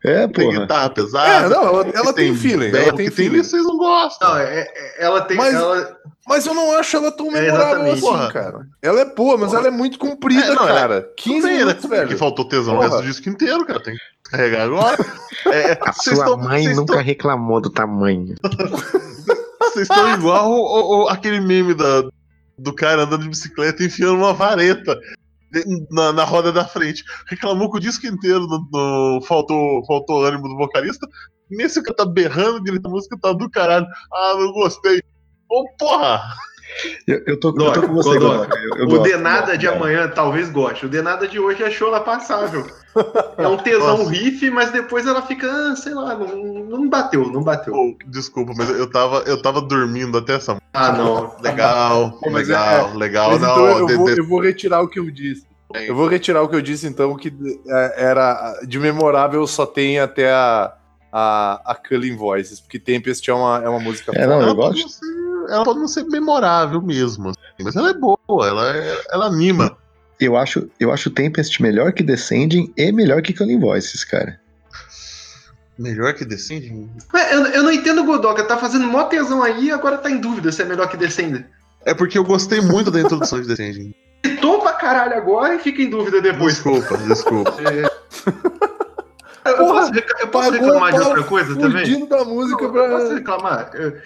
É, que tem porra. guitarra É, pesada. não, ela, ela tem feeling. berro, Ela tem que tem feeling. vocês não gostam. Não, é, é- ela tem. Mas- ela, Mas eu não acho ela tão É, memorável exatamente. assim, Porra. cara. Ela é boa, mas ela é muito comprida, É, não, ela- cara. 15 Tudo bem, né? minutos, velho. Que faltou tesão Porra. o resto do disco inteiro, cara. Tem que carregar agora. É, A sua tão- mãe nunca tão- reclamou do tamanho. Vocês estão igual o- o- aquele meme da, do cara andando de bicicleta e enfiando uma vareta na, na roda da frente. Reclamou que o disco inteiro no, no- faltou, faltou ânimo do vocalista. Nesse cara tá berrando, gritando, a música tá do caralho. Ah, não gostei. Ô, porra! Eu, eu tô, eu tô com você, eu o gosto, Denada gosto, de cara. amanhã talvez goste. O Denada de hoje é show lá passável. É um tesão Nossa. riff, mas depois ela fica, ah, sei lá, não, não bateu, não bateu. Ô, desculpa, mas eu tava, eu tava dormindo até essa música. Ah, não. Legal, Mas legal, é- legal. Não, então eu de- vou, de- eu vou retirar o que eu disse. Bem. Eu vou retirar o que eu disse, então, que é, era de memorável só tem até a, a, a Culling Voices, porque Tempest é uma, é uma música É, não, eu ela gosto. Não ela pode não ser memorável mesmo, assim, mas ela é boa, ela, é- ela anima. Eu acho, eu acho Tempest melhor que Descending e melhor que Culling Voices, cara. Melhor que Descending? Ué, Eu, eu não entendo o Godoka, tá fazendo mó tesão aí e agora tá em dúvida se é melhor que Descender. É porque eu gostei muito da introdução de Descending. Gritou pra caralho agora e fica em dúvida depois. Desculpa, desculpa. Eu, eu Porra, posso, eu posso reclamar de outra coisa também? da música Eu posso pra. reclamar? Eu,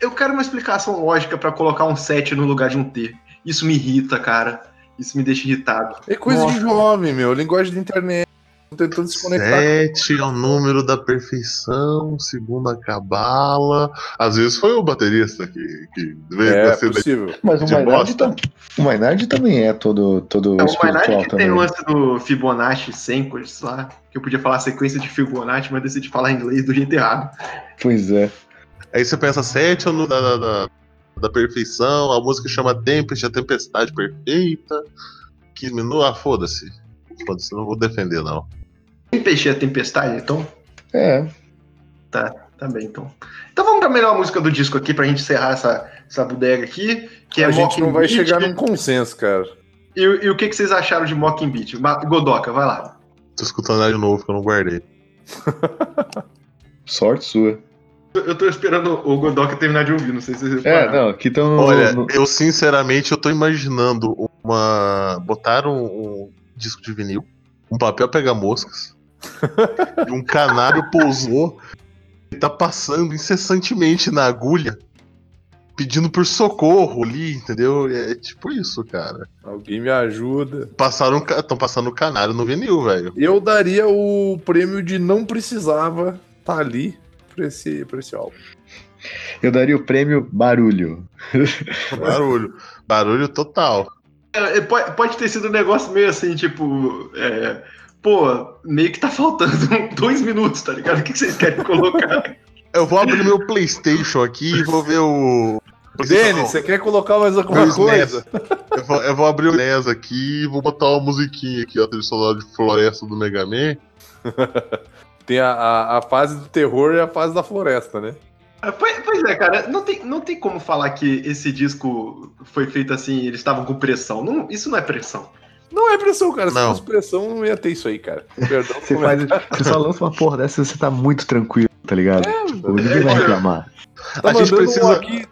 eu quero uma explicação lógica pra colocar um 7 no lugar de um T. Isso me irrita, cara. Isso me deixa irritado. É coisa Nossa. de jovem, meu. Linguagem de internet. Tentando se conectar. Sete é o número da perfeição, segundo a cabala. Às vezes foi o baterista que, que veio É, possível. Mas o De Maynard, o Maynard também é todo, todo É, o Maynard que também. tem o lance do Fibonacci Sequence lá, que eu podia falar sequência de Fibonacci, mas decidi falar inglês do jeito errado. Pois é. Aí você pensa, sete é o número da, da, da, da perfeição, a música chama Tempest, a tempestade perfeita. 15 minutos, ah, foda-se. Foda-se, não vou defender, não. Tem peixe a tempestade, então? É. Tá, tá bem, então. Então vamos pra melhor música do disco aqui, pra gente encerrar essa, essa bodega aqui, que é a gente não vai chegar num consenso, cara. E, e o que, que vocês acharam de Mocking Beat? Godoka, vai lá. Tô escutando ela de novo, que eu não guardei. Sorte sua. Eu tô esperando o Godoka terminar de ouvir, não sei se vocês É, não, aqui estão. Olha, eu sinceramente eu tô imaginando uma. Botaram um disco de vinil, um papel pega moscas, e um canário pousou e tá passando incessantemente na agulha, pedindo por socorro ali, entendeu? É tipo isso, cara. Alguém me ajuda. Passaram, estão passando o canário no vinil, velho. Eu daria o prêmio de não precisava tá ali pra esse, pra esse álbum. Eu daria o prêmio Barulho. Barulho. Barulho total. É, é, pode, pode ter sido um negócio meio assim, tipo. é, pô, meio que tá faltando dois minutos, tá ligado? O que, que vocês querem colocar? Eu vou abrir meu PlayStation aqui e vou ver o. Denis, você quer colocar mais alguma coisa? Eu vou, eu vou abrir o NES aqui e vou botar uma musiquinha aqui, ó, trilha sonora de Floresta do Mega Man. Tem a, a, a fase do terror e a fase da floresta, né? É, Pois, pois é, cara, não tem, não tem como falar que esse disco foi feito assim, eles estavam com pressão. Não, isso não é pressão. Não é pressão, cara. Se Não. fosse pressão, não ia ter isso aí, cara. Perdão. Você, faz, você só lança uma porra dessa você tá muito tranquilo, tá ligado? tipo, ninguém vai reclamar. Tá A gente mandando precisa- um aqui.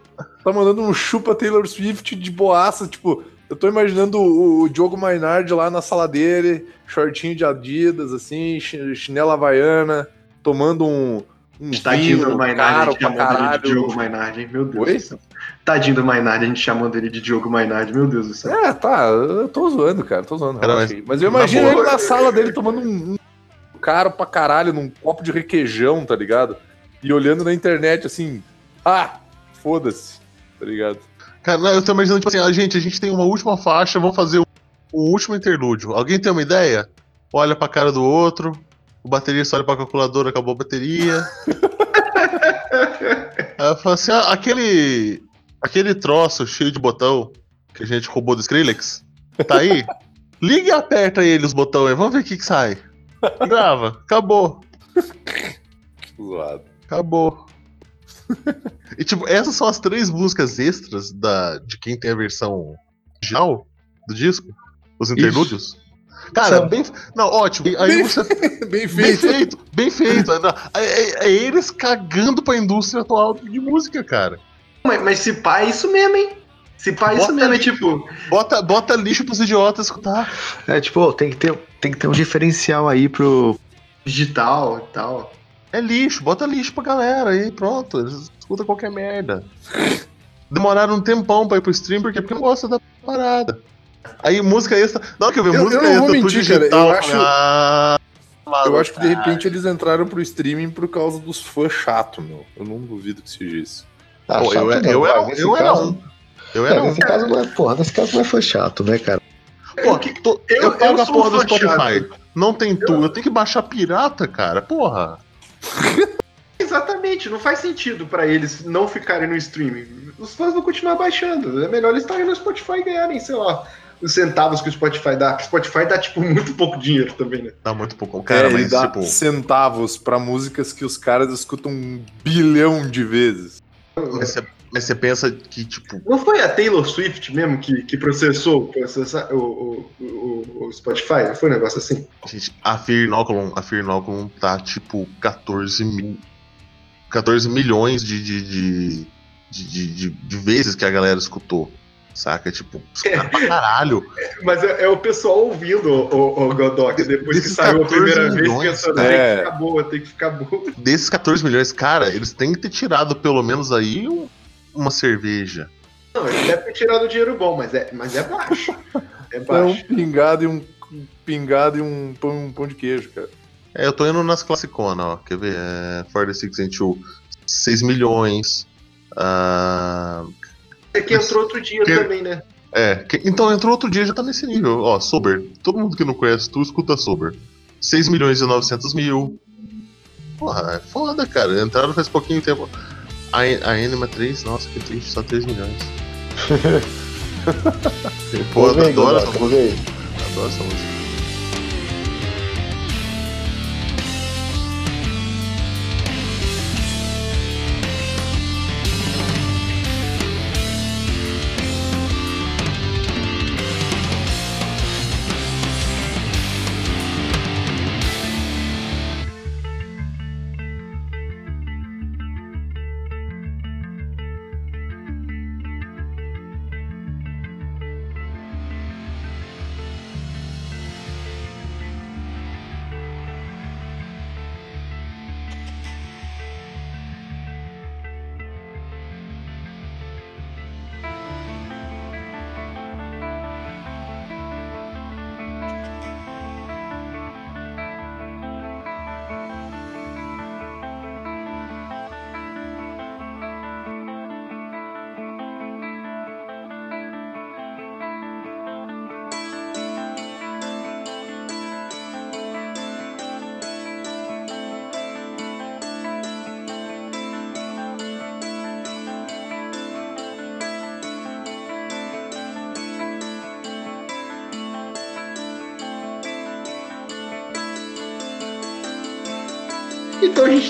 Tá mandando um chupa Taylor Swift de boaça, tipo. Eu tô imaginando o, o Diogo Maynard lá na sala dele, shortinho de Adidas, assim, chi- chinela havaiana, tomando um. um Tadinho do vinho Maynard, a caro gente pra chamando ele de Diogo Maynard, hein? Meu Deus Oi? do céu. Tadinho do Maynard, a gente chamando ele de Diogo Maynard, meu Deus do céu. É, tá, eu tô zoando, cara, tô zoando. Cara, mas- mas, eu na imagino boa- ele na sala dele tomando um, um caro pra caralho, num copo de requeijão, tá ligado? E olhando na internet assim, ah, foda-se, tá ligado? Cara, eu tô imaginando, tipo assim, ah, gente, a gente tem uma última faixa, vamos fazer um, um último interlúdio. Alguém tem uma ideia? Olha pra cara do outro, o baterista olha pra calculadora, acabou a bateria. Aí eu falo assim, ah, aquele. Aquele troço cheio de botão que a gente roubou do Skrillex, tá aí? Liga e aperta ele os botões vamos ver o que, que sai. Grava, acabou. Zoado. Acabou. E tipo, essas são as três músicas extras da, de quem tem a versão original do disco? Os interlúdios? Cara, São. bem. Não, ótimo. Aí Bem você. Bem Bem feito. feito, bem feito. É, é- é eles cagando pra indústria atual de música, cara. Mas, mas se pá, é isso mesmo, hein? Se pá, é isso mesmo, é lixo. tipo. Bota, bota lixo pros idiotas escutar. É tipo, tem que ter, tem que ter um diferencial aí pro. digital e tal. É lixo, bota lixo pra galera aí, pronto. Eles escutam qualquer merda. Demoraram um tempão pra ir pro stream, porque, porque não gosta da parada. Aí música extra. Não, que eu vi Eu- música eu extra, mentir, cara, digital. eu acho- Ah, Eu acho que de repente eles entraram pro streaming por causa dos fãs chato, meu. Eu não duvido que seja isso. Ah, Pô, eu, chato eu, era, eu era caso- um. Eu era um. nesse caso não é, porra, nesse caso não é fã chato, né, cara? Pô, que- tô- eu, eu- pego eu a sou porra do Spotify. chato. Não tem tudo. Eu tenho que baixar pirata, cara. Porra. Exatamente, não faz sentido pra eles não ficarem no streaming. Os fãs vão continuar baixando. É melhor eles estarem no Spotify e ganharem, sei lá, os centavos que o Spotify dá. O Spotify dá, tipo, muito pouco dinheiro também, né? Dá muito pouco. Cara, é, ele mas dá tipo. centavos pra músicas que os caras escutam um bilhão de vezes. Você, mas você pensa que, tipo. Não foi a Taylor Swift mesmo que, que processou processa- o, o, o, o Spotify? Não foi um negócio assim? Gente, a Fear Inoculum, a Fear Inoculum tá tipo 14 mil. 14 milhões de, de, de, de, de, de- vezes que a galera escutou. Saca? Tipo, os caras pra caralho. Mas é, é o pessoal ouvindo o, o, Godok depois que saiu a 14 primeira vez, milhões, pensando, cara. tem que É. ficar boa, tem que ficar boa. Desses 14 milhões, cara, eles têm que ter tirado pelo menos aí um- uma cerveja. Não, ele deve ter tirado dinheiro bom, mas é, mas é baixo. É É um baixo. pingado e um pingado e um pão, um pão de queijo, cara. É, eu tô indo nas classiconas, ó. Quer ver? É, 46 and 2, 6 milhões. Ah, É que entrou outro dia Que- também, né? é, que- então entrou outro dia já tá nesse nível. Ó, Sober. Todo mundo que não conhece tu escuta Sober. 6 milhões e 900 mil. Porra, é foda, cara. Entraram faz pouquinho tempo. A, a Anima 3, nossa, que triste, só 3 milhões. Pô, eu adoro essa música. Adoro essa música.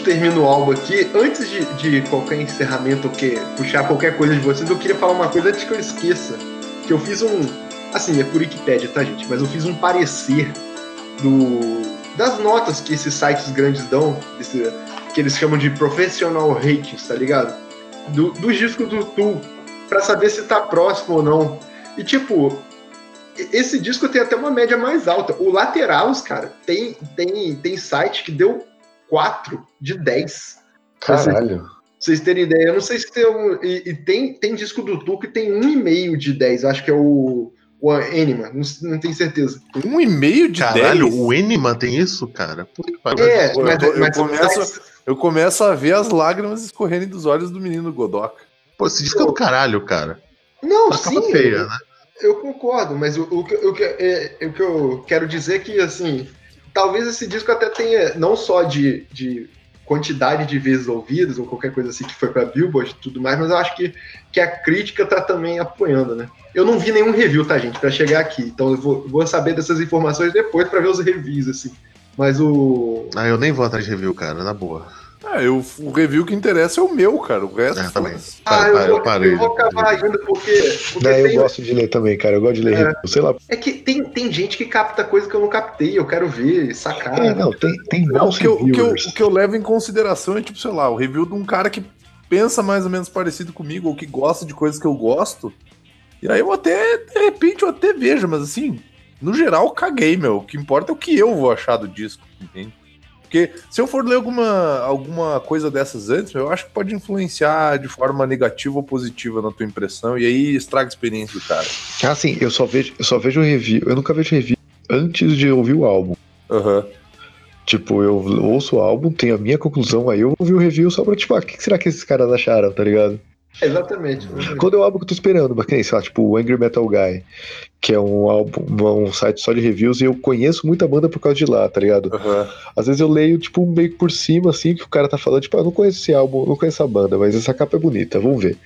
Termina o álbum aqui. Antes de, de qualquer encerramento ou que puxar qualquer coisa de vocês, eu queria falar uma coisa antes que eu esqueça. Que eu fiz um. Assim, é por Wikipedia, tá, gente? Mas eu fiz um parecer do das notas que esses sites grandes dão, esse- que eles chamam de professional ratings, tá ligado? Do, dos discos do Tool, pra saber se tá próximo ou não. E tipo, esse disco tem até uma média mais alta. O Laterals, cara, tem, tem, tem site que deu 4 de 10. Caralho. Pra vocês terem ideia, eu não sei se tem um. E, e tem, tem disco do Tu que tem 1,5 de 10, acho que é o, o Anima, não, não tenho certeza. Um e meio de Caralho, 10? o Enima tem isso, cara? Puta que pariu. É, eu- mas, eu mas começo- Eu começo a ver as lágrimas escorrerem dos olhos do menino Godoka. Pô, esse disco é do caralho, cara. Não, Mas tava sim, feia, né? eu concordo, mas o, o, que- o, que- é, o que eu quero dizer é que, assim, talvez esse disco até tenha, não só de, de quantidade de vezes ouvidas ou qualquer coisa assim que foi pra Billboard e tudo mais, mas eu acho que, que a crítica tá também apoiando, né? Eu não vi nenhum review, tá, gente, pra chegar aqui, então eu vou, vou saber dessas informações depois pra ver os reviews, assim. Mas o. Ah, eu nem vou atrás de review, cara, na boa. Ah, eu, o review que interessa é o meu, cara. O resto. É, também. Ah, Parei, eu, parei, vou, parei. eu vou acabar ainda porque. porque Não, eu tem- gosto de ler também, cara. Eu gosto de ler É. review. Sei lá. É que tem, tem gente que capta coisa que eu não captei, eu quero ver, sacar. É, não, tem, tem Não, bons o, que eu, o, que eu, o que eu levo em consideração é, tipo, sei lá, o review de um cara que pensa mais ou menos parecido comigo, ou que gosta de coisas que eu gosto. E aí eu até, de repente, eu até vejo, mas assim, no geral, caguei, meu. O que importa é o que eu vou achar do disco, entende? Porque se eu for ler alguma, alguma coisa dessas antes, eu acho que pode influenciar de forma negativa ou positiva na tua impressão, e aí estraga a experiência do cara. Ah, sim, eu só vejo, eu só vejo review. Eu nunca vejo review antes de ouvir o álbum. Aham. Tipo, eu ouço o álbum, tenho a minha conclusão, aí eu ouvi o review só pra, tipo, ah, o que será que esses caras acharam, tá ligado? Exatamente. Quando é o álbum que eu tô esperando, mas que nem, sei lá, tipo, o Angry Metal Guy, que é um álbum, um site só de reviews, e eu conheço muita banda por causa de lá, tá ligado? Aham. Às vezes eu leio, tipo, meio por cima, assim, que o cara tá falando, tipo, ah, eu não conheço esse álbum, não conheço essa banda, mas essa capa é bonita, vamos ver.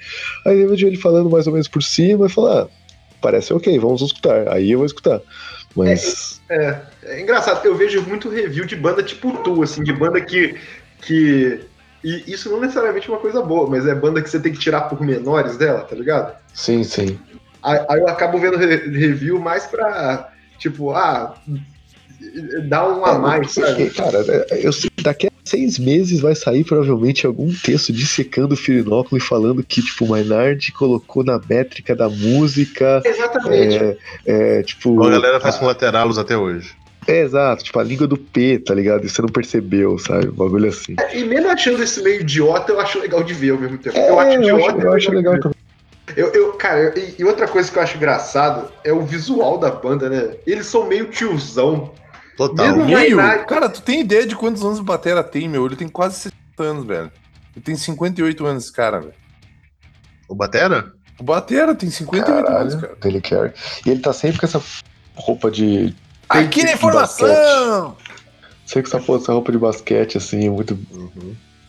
Aí eu vejo ele falando mais ou menos por cima e falo, ah, parece ok, vamos escutar. Aí eu vou escutar. Mas. É, é engraçado, eu vejo muito review de banda tipo tu, assim, de banda que. que e isso não necessariamente é uma coisa boa, mas é banda que você tem que tirar por menores dela, tá ligado? Sim, sim. Aí, aí eu acabo vendo re- review mais pra, tipo, ah, dar um a mais, Porque, sabe? cara, é, eu sei que daqui a seis meses vai sair provavelmente algum texto dissecando o Firinóculo e falando que, tipo, o Maynard colocou na métrica da música. Exatamente. É, é, tipo. A galera faz com lateralos até hoje. É, exato, tipo, a língua do P, tá ligado? E você não percebeu, sabe? Um bagulho assim. E mesmo achando esse meio idiota, eu acho legal de ver ao mesmo tempo. É, eu acho eu idiota. acho, eu acho de legal ver. também. Eu, eu, cara, e, e outra coisa que eu acho engraçado é o visual da banda, né? Eles são meio tiozão. Total. Mesmo- Meio? nada. Cara, tu tem ideia de quantos anos o Batera tem, meu? Ele tem quase 60 anos, velho. Ele tem 58 anos, esse cara, velho. O Batera? O Batera tem 58 anos, cara. Caralho, Dele Carey. E ele tá sempre com essa roupa de. Aqui na informação! Sempre com essa, porra, essa roupa de basquete, assim, muito.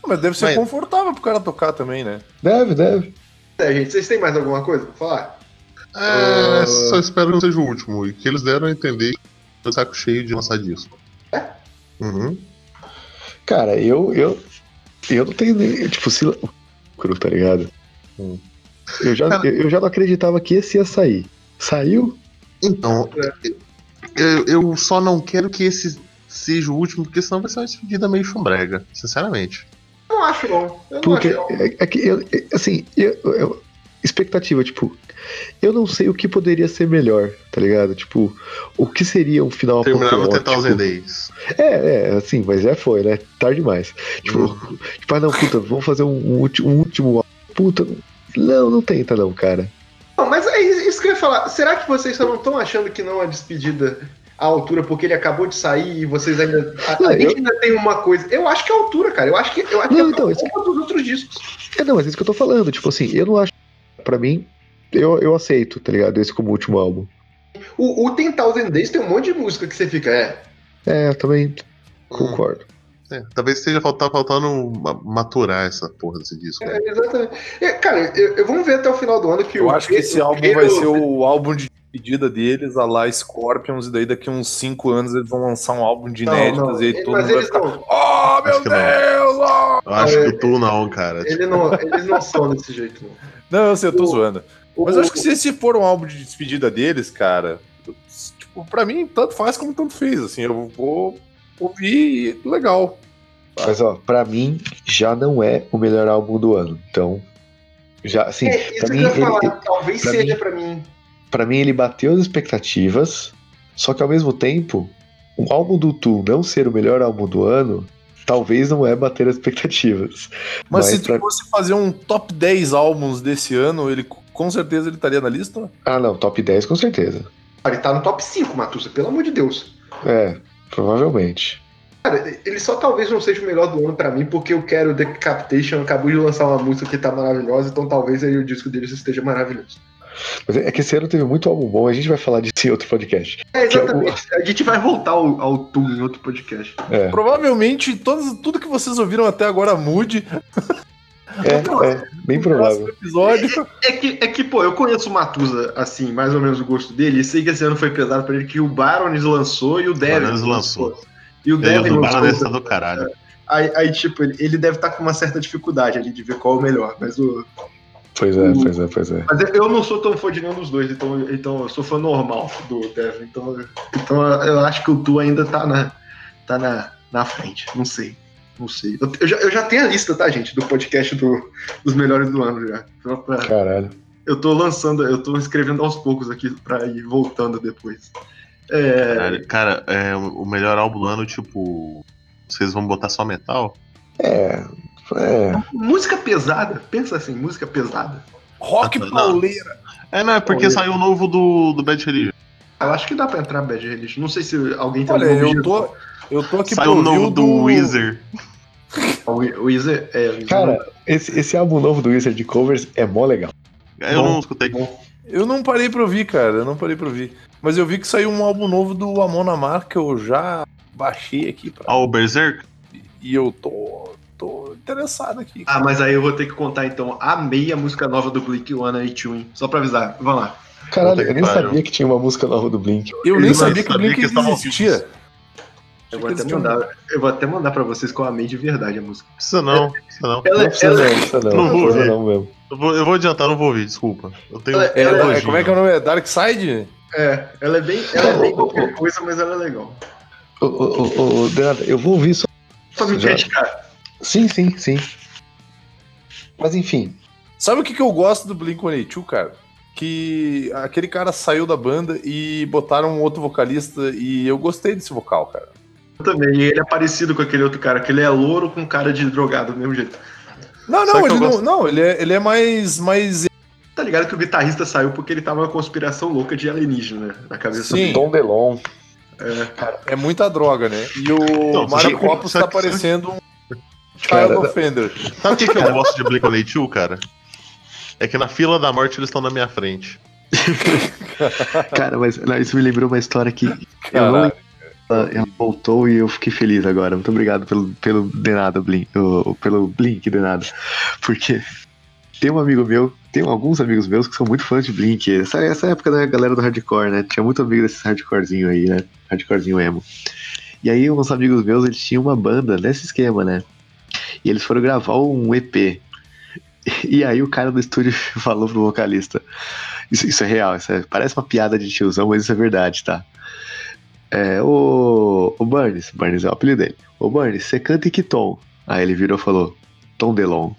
Mas deve ser Mas- confortável pro cara tocar também, né? Deve, deve. É, gente, vocês têm mais alguma coisa pra falar? É, Ah. só espero que não seja o último. E que eles deram a entender que eu tô saco cheio de lançar disco. Uhum. Cara, eu. Eu, eu não tenho nem. Tipo, se. Cru, tá ligado? Hum. Eu já, eu, eu já não acreditava que esse ia sair. Saiu? Então, eu, eu só não quero que esse seja o último, porque senão vai ser uma despedida meio chumbrega, sinceramente. Eu não acho, não. Eu não Porque. acho, não. É, é que eu, é, assim, eu, eu- expectativa, tipo. Eu não sei o que poderia ser melhor, tá ligado? Tipo, o que seria um final Terminava o apoteótico? 1000 Days. É, é, assim, mas já foi, né? Tarde demais. Tipo, Uhum. tipo ah, não, puta, vamos fazer um, um um último. Puta, não, não tenta, não, cara. Não, mas é isso que eu ia falar. Será que vocês só não estão achando que não é despedida à altura porque ele acabou de sair e vocês ainda. Não, a gente eu- ainda tem uma coisa. Eu acho que é a altura, cara. Eu acho que, eu acho que Não, é então, isso- dos outros discos. É, não, mas é isso que eu tô falando. Tipo assim, eu não acho. Pra mim, eu, eu aceito, tá ligado? Esse como último álbum. O, o Ten Thousand Days tem um monte de música que você fica, é. É, eu também concordo. É, talvez esteja falta- faltando ma- maturar essa porra desse disco. é, exatamente. É, cara, eu, eu- vamos ver até o final do ano que Eu o acho que esse álbum vai ser o álbum de despedida deles, a lá Scorpions, e daí daqui uns 5 anos eles vão lançar um álbum de Não, inéditas não, e aí todo mas mundo vai eles ficar. não, Oh, meu Acho que não. Deus! oh!" Eu acho É, que tu não, cara. ele não, eles não são desse jeito, não. Não, eu sei, eu tô O- zoando. Mas O- eu acho que se esse for um álbum de despedida deles, cara, tipo, pra mim, tanto faz como tanto fez. Assim, eu vou ouvir e legal. Mas, ó, pra mim, já não é o melhor álbum do ano. Então, já, assim, É, isso pra que mim, eu ia ele- falar. ele- Talvez pra seja mim- pra mim. pra mim ele bateu as expectativas, só que ao mesmo tempo, o álbum do Tu não ser o melhor álbum do ano, talvez não é bater as expectativas. Mas, Mas se tu pra- fosse fazer um top 10 álbuns desse ano, ele com certeza ele estaria na lista. Ah, não, top 10 com certeza. Ele tá no top 5, Matusa, pelo amor de Deus. É, provavelmente. Cara, ele só talvez não seja o melhor do ano pra mim, porque eu quero Decapitation acabou de lançar uma música que tá maravilhosa, então talvez aí o disco deles esteja maravilhoso. Mas é que esse ano teve muito álbum bom, a gente vai falar disso em outro podcast. É, Que é o- exatamente. A gente vai voltar ao, ao Tool em outro podcast. É, Provavelmente todos, tudo que vocês ouviram até agora mude é, é bem provável. episódio. É que, é que, pô, eu conheço o Matusa, assim, mais ou menos o gosto dele, e sei que esse ano foi pesado pra ele, que o Barones lançou e o Devin Barones lançou. E o É, Devin o lançou. Baroness tá do caralho. Aí, aí, tipo, ele, ele deve estar com uma certa dificuldade ali de ver qual é o melhor, mas o, Pois é, pois é, pois é. Mas eu- eu não sou tão fã de nenhum dos dois, então, então eu sou fã normal do Devin. Então, então eu acho que o Tu ainda tá na, tá na, na frente. Não sei. Não sei. Eu, eu já, eu já tenho a lista, tá, gente? Do podcast do- dos melhores do ano já. Pra- Caralho. eu tô lançando, eu tô escrevendo aos poucos aqui pra ir voltando depois. É, Caralho, Cara, é, o melhor álbum do ano, tipo. Vocês vão botar só metal? É, é. música pesada, pensa assim, música pesada. Rock Não. pauleira. É, não, é porque Olha. saiu o novo do, do Bad Religion. Eu acho que dá pra entrar Bad Religion. Não sei se alguém tem Olha, eu tô, eu tô aqui Saiu o pra ouvir novo do Weezer. O o Weezer, é, o Cara, esse, esse álbum novo do Wizard de covers é mó legal. Eu Bom. não escutei. Eu não parei pra ouvir, cara. Eu não parei pra ouvir. Mas eu vi que saiu um álbum novo do Amon Amar que eu já baixei aqui pra... Ah, o Berserk? e eu tô, tô interessado aqui. Ah, mas aí eu vou ter que contar então. Amei a música nova do Blink One e Two, Só pra avisar. Vamos lá. Caralho, eu nem sabia que tinha uma música nova do Blink. eu nem sabia que o Blink existia. Eu vou, até mandar, eu vou até mandar pra vocês que eu amei de verdade a música. Precisa não, precisa não. Ela, Não precisa ela- não, não precisa não. Vou ouvir. não mesmo. Eu vou, eu vou adiantar, não vou ouvir, desculpa. Eu tenho. Ela- ela- elogio. é, como é que é o nome? É Dark Side? é, ela é bem, ela é bem qualquer coisa, mas ela é legal. Ô, ô, ô, eu vou ouvir só. Só me criticar. Sim, sim, sim. Mas enfim. Sabe o que, que eu gosto do Blink-182, cara? Que aquele cara saiu da banda e botaram um outro vocalista e eu gostei desse vocal, cara. Eu também. E ele é parecido com aquele outro cara, que ele é louro com cara de drogado do mesmo jeito. Não, não, ele não, gosto? não, ele é, ele é mais, mais Tá ligado que o guitarrista saiu porque ele tava uma conspiração louca de alienígena na cabeça Sim. dele. Tom DeLon. É muita droga, né? E o Não, Mario sabe- Copos tá sabe- parecendo um Cara, child offender. Sabe o que, que eu gosto de Blink-182, cara? É que na fila da morte eles estão na minha frente. Cara, mas não, isso me lembrou uma história que eu não Caralho. lembro. Ela, ela voltou e eu fiquei feliz agora. Muito obrigado pelo, pelo de nada, Blink. Pelo Blink de nada. Porque tem um amigo meu, tem alguns amigos meus que são muito fãs de Blink. Essa, essa época da galera do hardcore, né? Tinha muito amigo desses hardcorezinho aí, né? Hardcorezinho emo. E aí, uns amigos meus, eles tinham uma banda nesse esquema, né? E eles foram gravar um EP. E aí o cara do estúdio falou pro vocalista. Isso, isso é real, isso é- parece uma piada de tiozão, mas isso é verdade, tá? É, o, o Burns, Burns é o apelido dele. Ô Burns, você canta em que tom? Aí ele virou e falou, Tom Delon.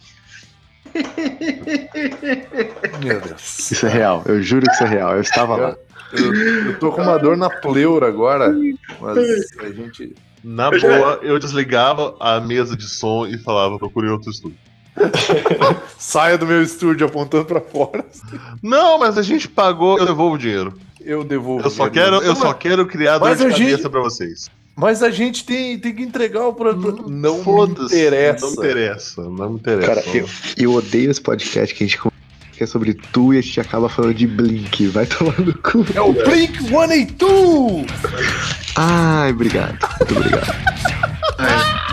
Meu Deus. Isso é real, eu juro que isso é real, eu estava lá. Eu, eu tô com uma dor na pleura agora, mas a gente. Na boa, eu desligava a mesa de som e falava, procurei outro estúdio. Saia do meu estúdio apontando pra fora. Não, mas a gente pagou, eu devolvo o dinheiro. Eu devolvo. Eu só quero, eu só quero criar dor Mas de a gente- cabeça pra vocês. Mas a gente tem, tem que entregar o produto. Não interessa. Não me interessa, não me interessa. Cara, eu, eu odeio esse podcast que a gente conversa que é sobre tu e a gente acaba falando de Blink. Vai tomar no cu. É o Blink 182! Ai, obrigado. Muito obrigado.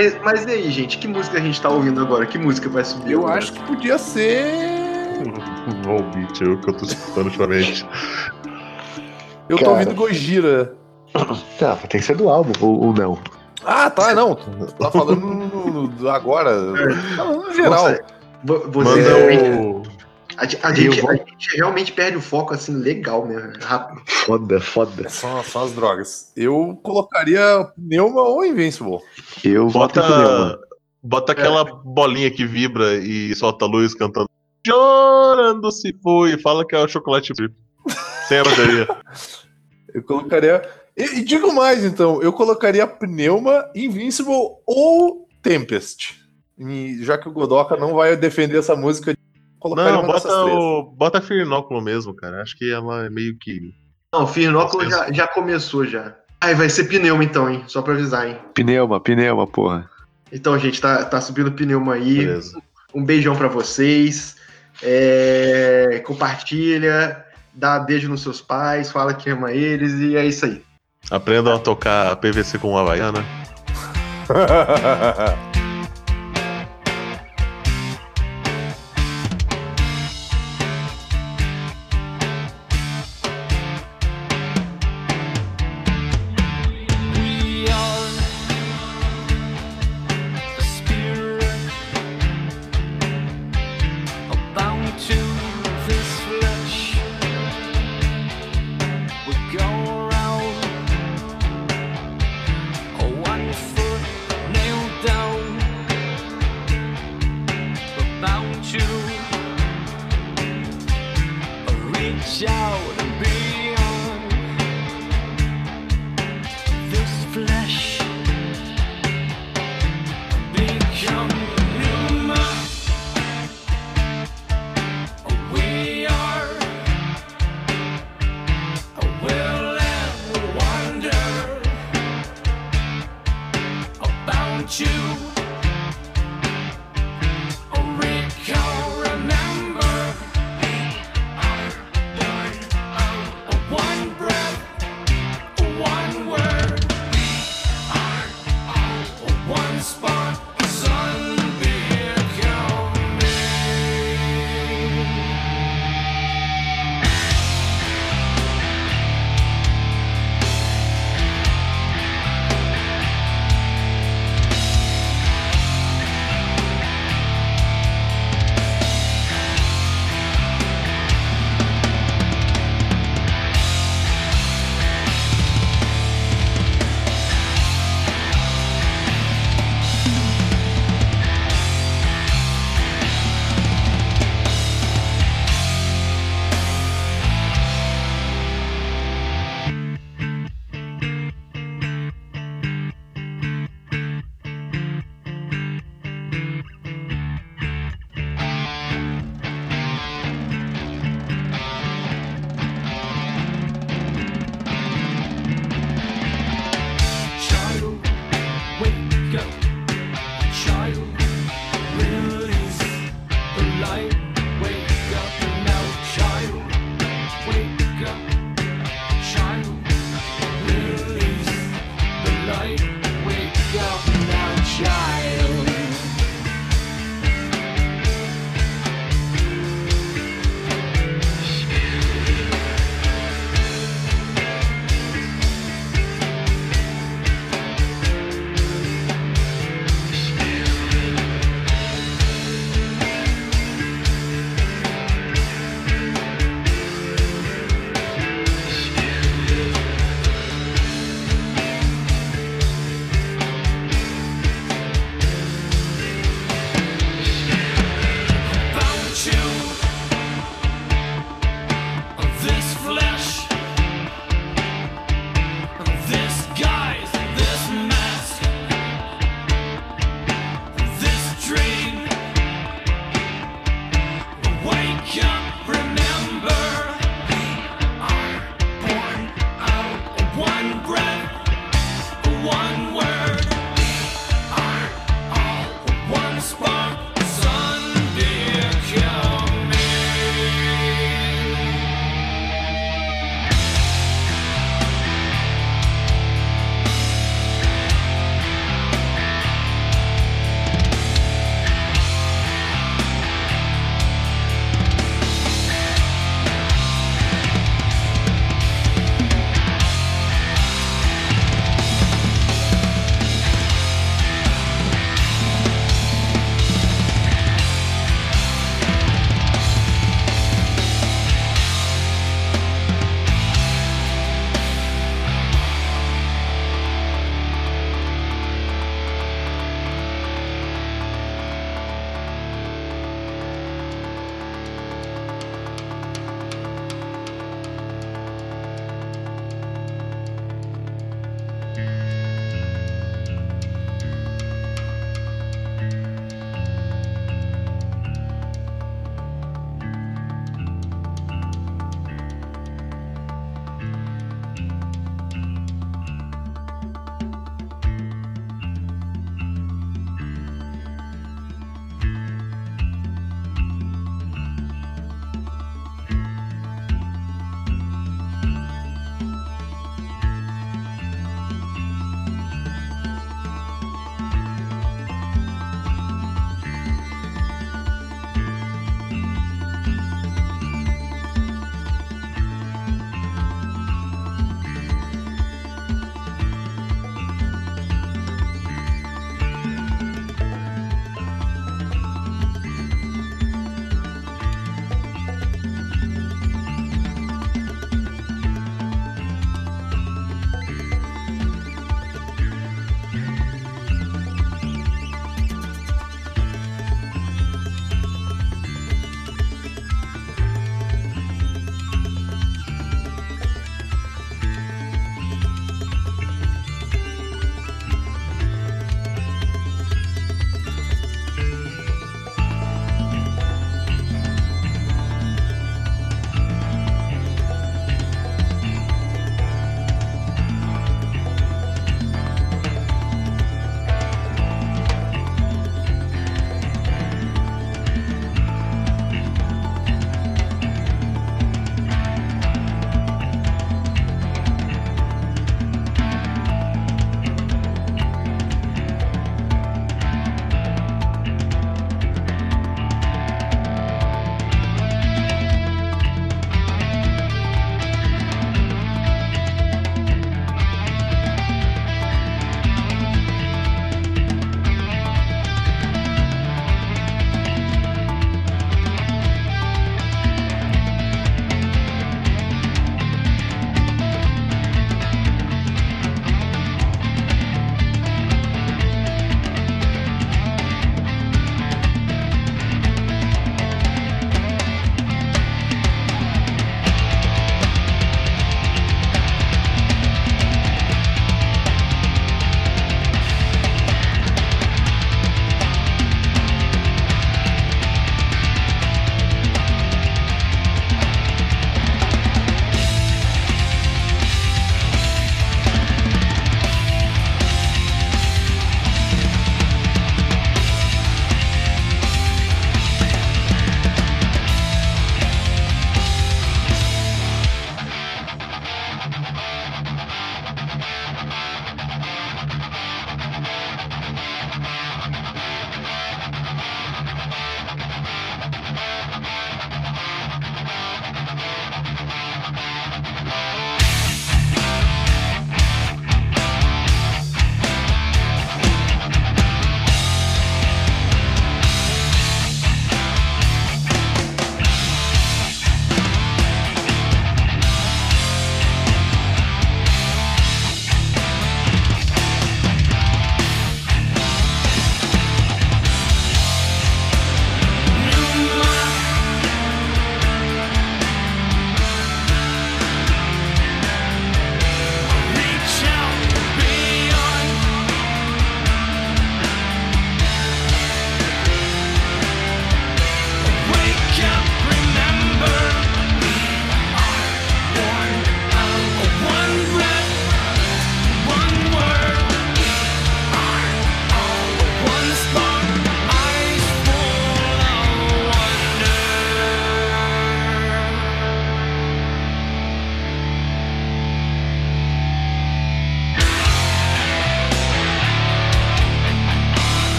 Mas, mas e aí, gente? Que música a gente tá ouvindo agora? Que música vai subir? Eu agora? acho que podia ser. Volbeat, eu que eu tô escutando ultimamente. Eu tô Cara. ouvindo Gojira. Tá, tem que ser do álbum, ou, ou não. Ah, tá, não. Tá falando no- no- agora. Tá falando no geral. Nossa, vo- você Manda realmente, o. a, a gente, a gente realmente perde o foco assim, legal mesmo. Rápido. Foda, foda. São, são as drogas. Eu colocaria Pneuma ou Invincible. Eu voto Bota, Pneuma. bota aquela bolinha que vibra e solta a luz cantando. Chorando se foi. Fala que é o chocolate chip. Sem a bateria. Eu colocaria. E, e digo mais, então. Eu colocaria Pneuma, Invincible ou Tempest. E já que o Godoka não vai defender essa música, colocaria Não, bota, três. o, bota Firnóculo mesmo, cara. Acho que ela é meio que. Não, o Firnóculo já, já começou já. Ai, vai ser pneuma então, hein? Só pra avisar, hein? Pneuma, pneuma, porra. Então, gente, tá, tá subindo pneuma aí. Beleza. Um beijão pra vocês. É, compartilha, dá beijo nos seus pais, fala que ama eles e é isso aí. Aprendam a tocar PVC com uma Havaiana.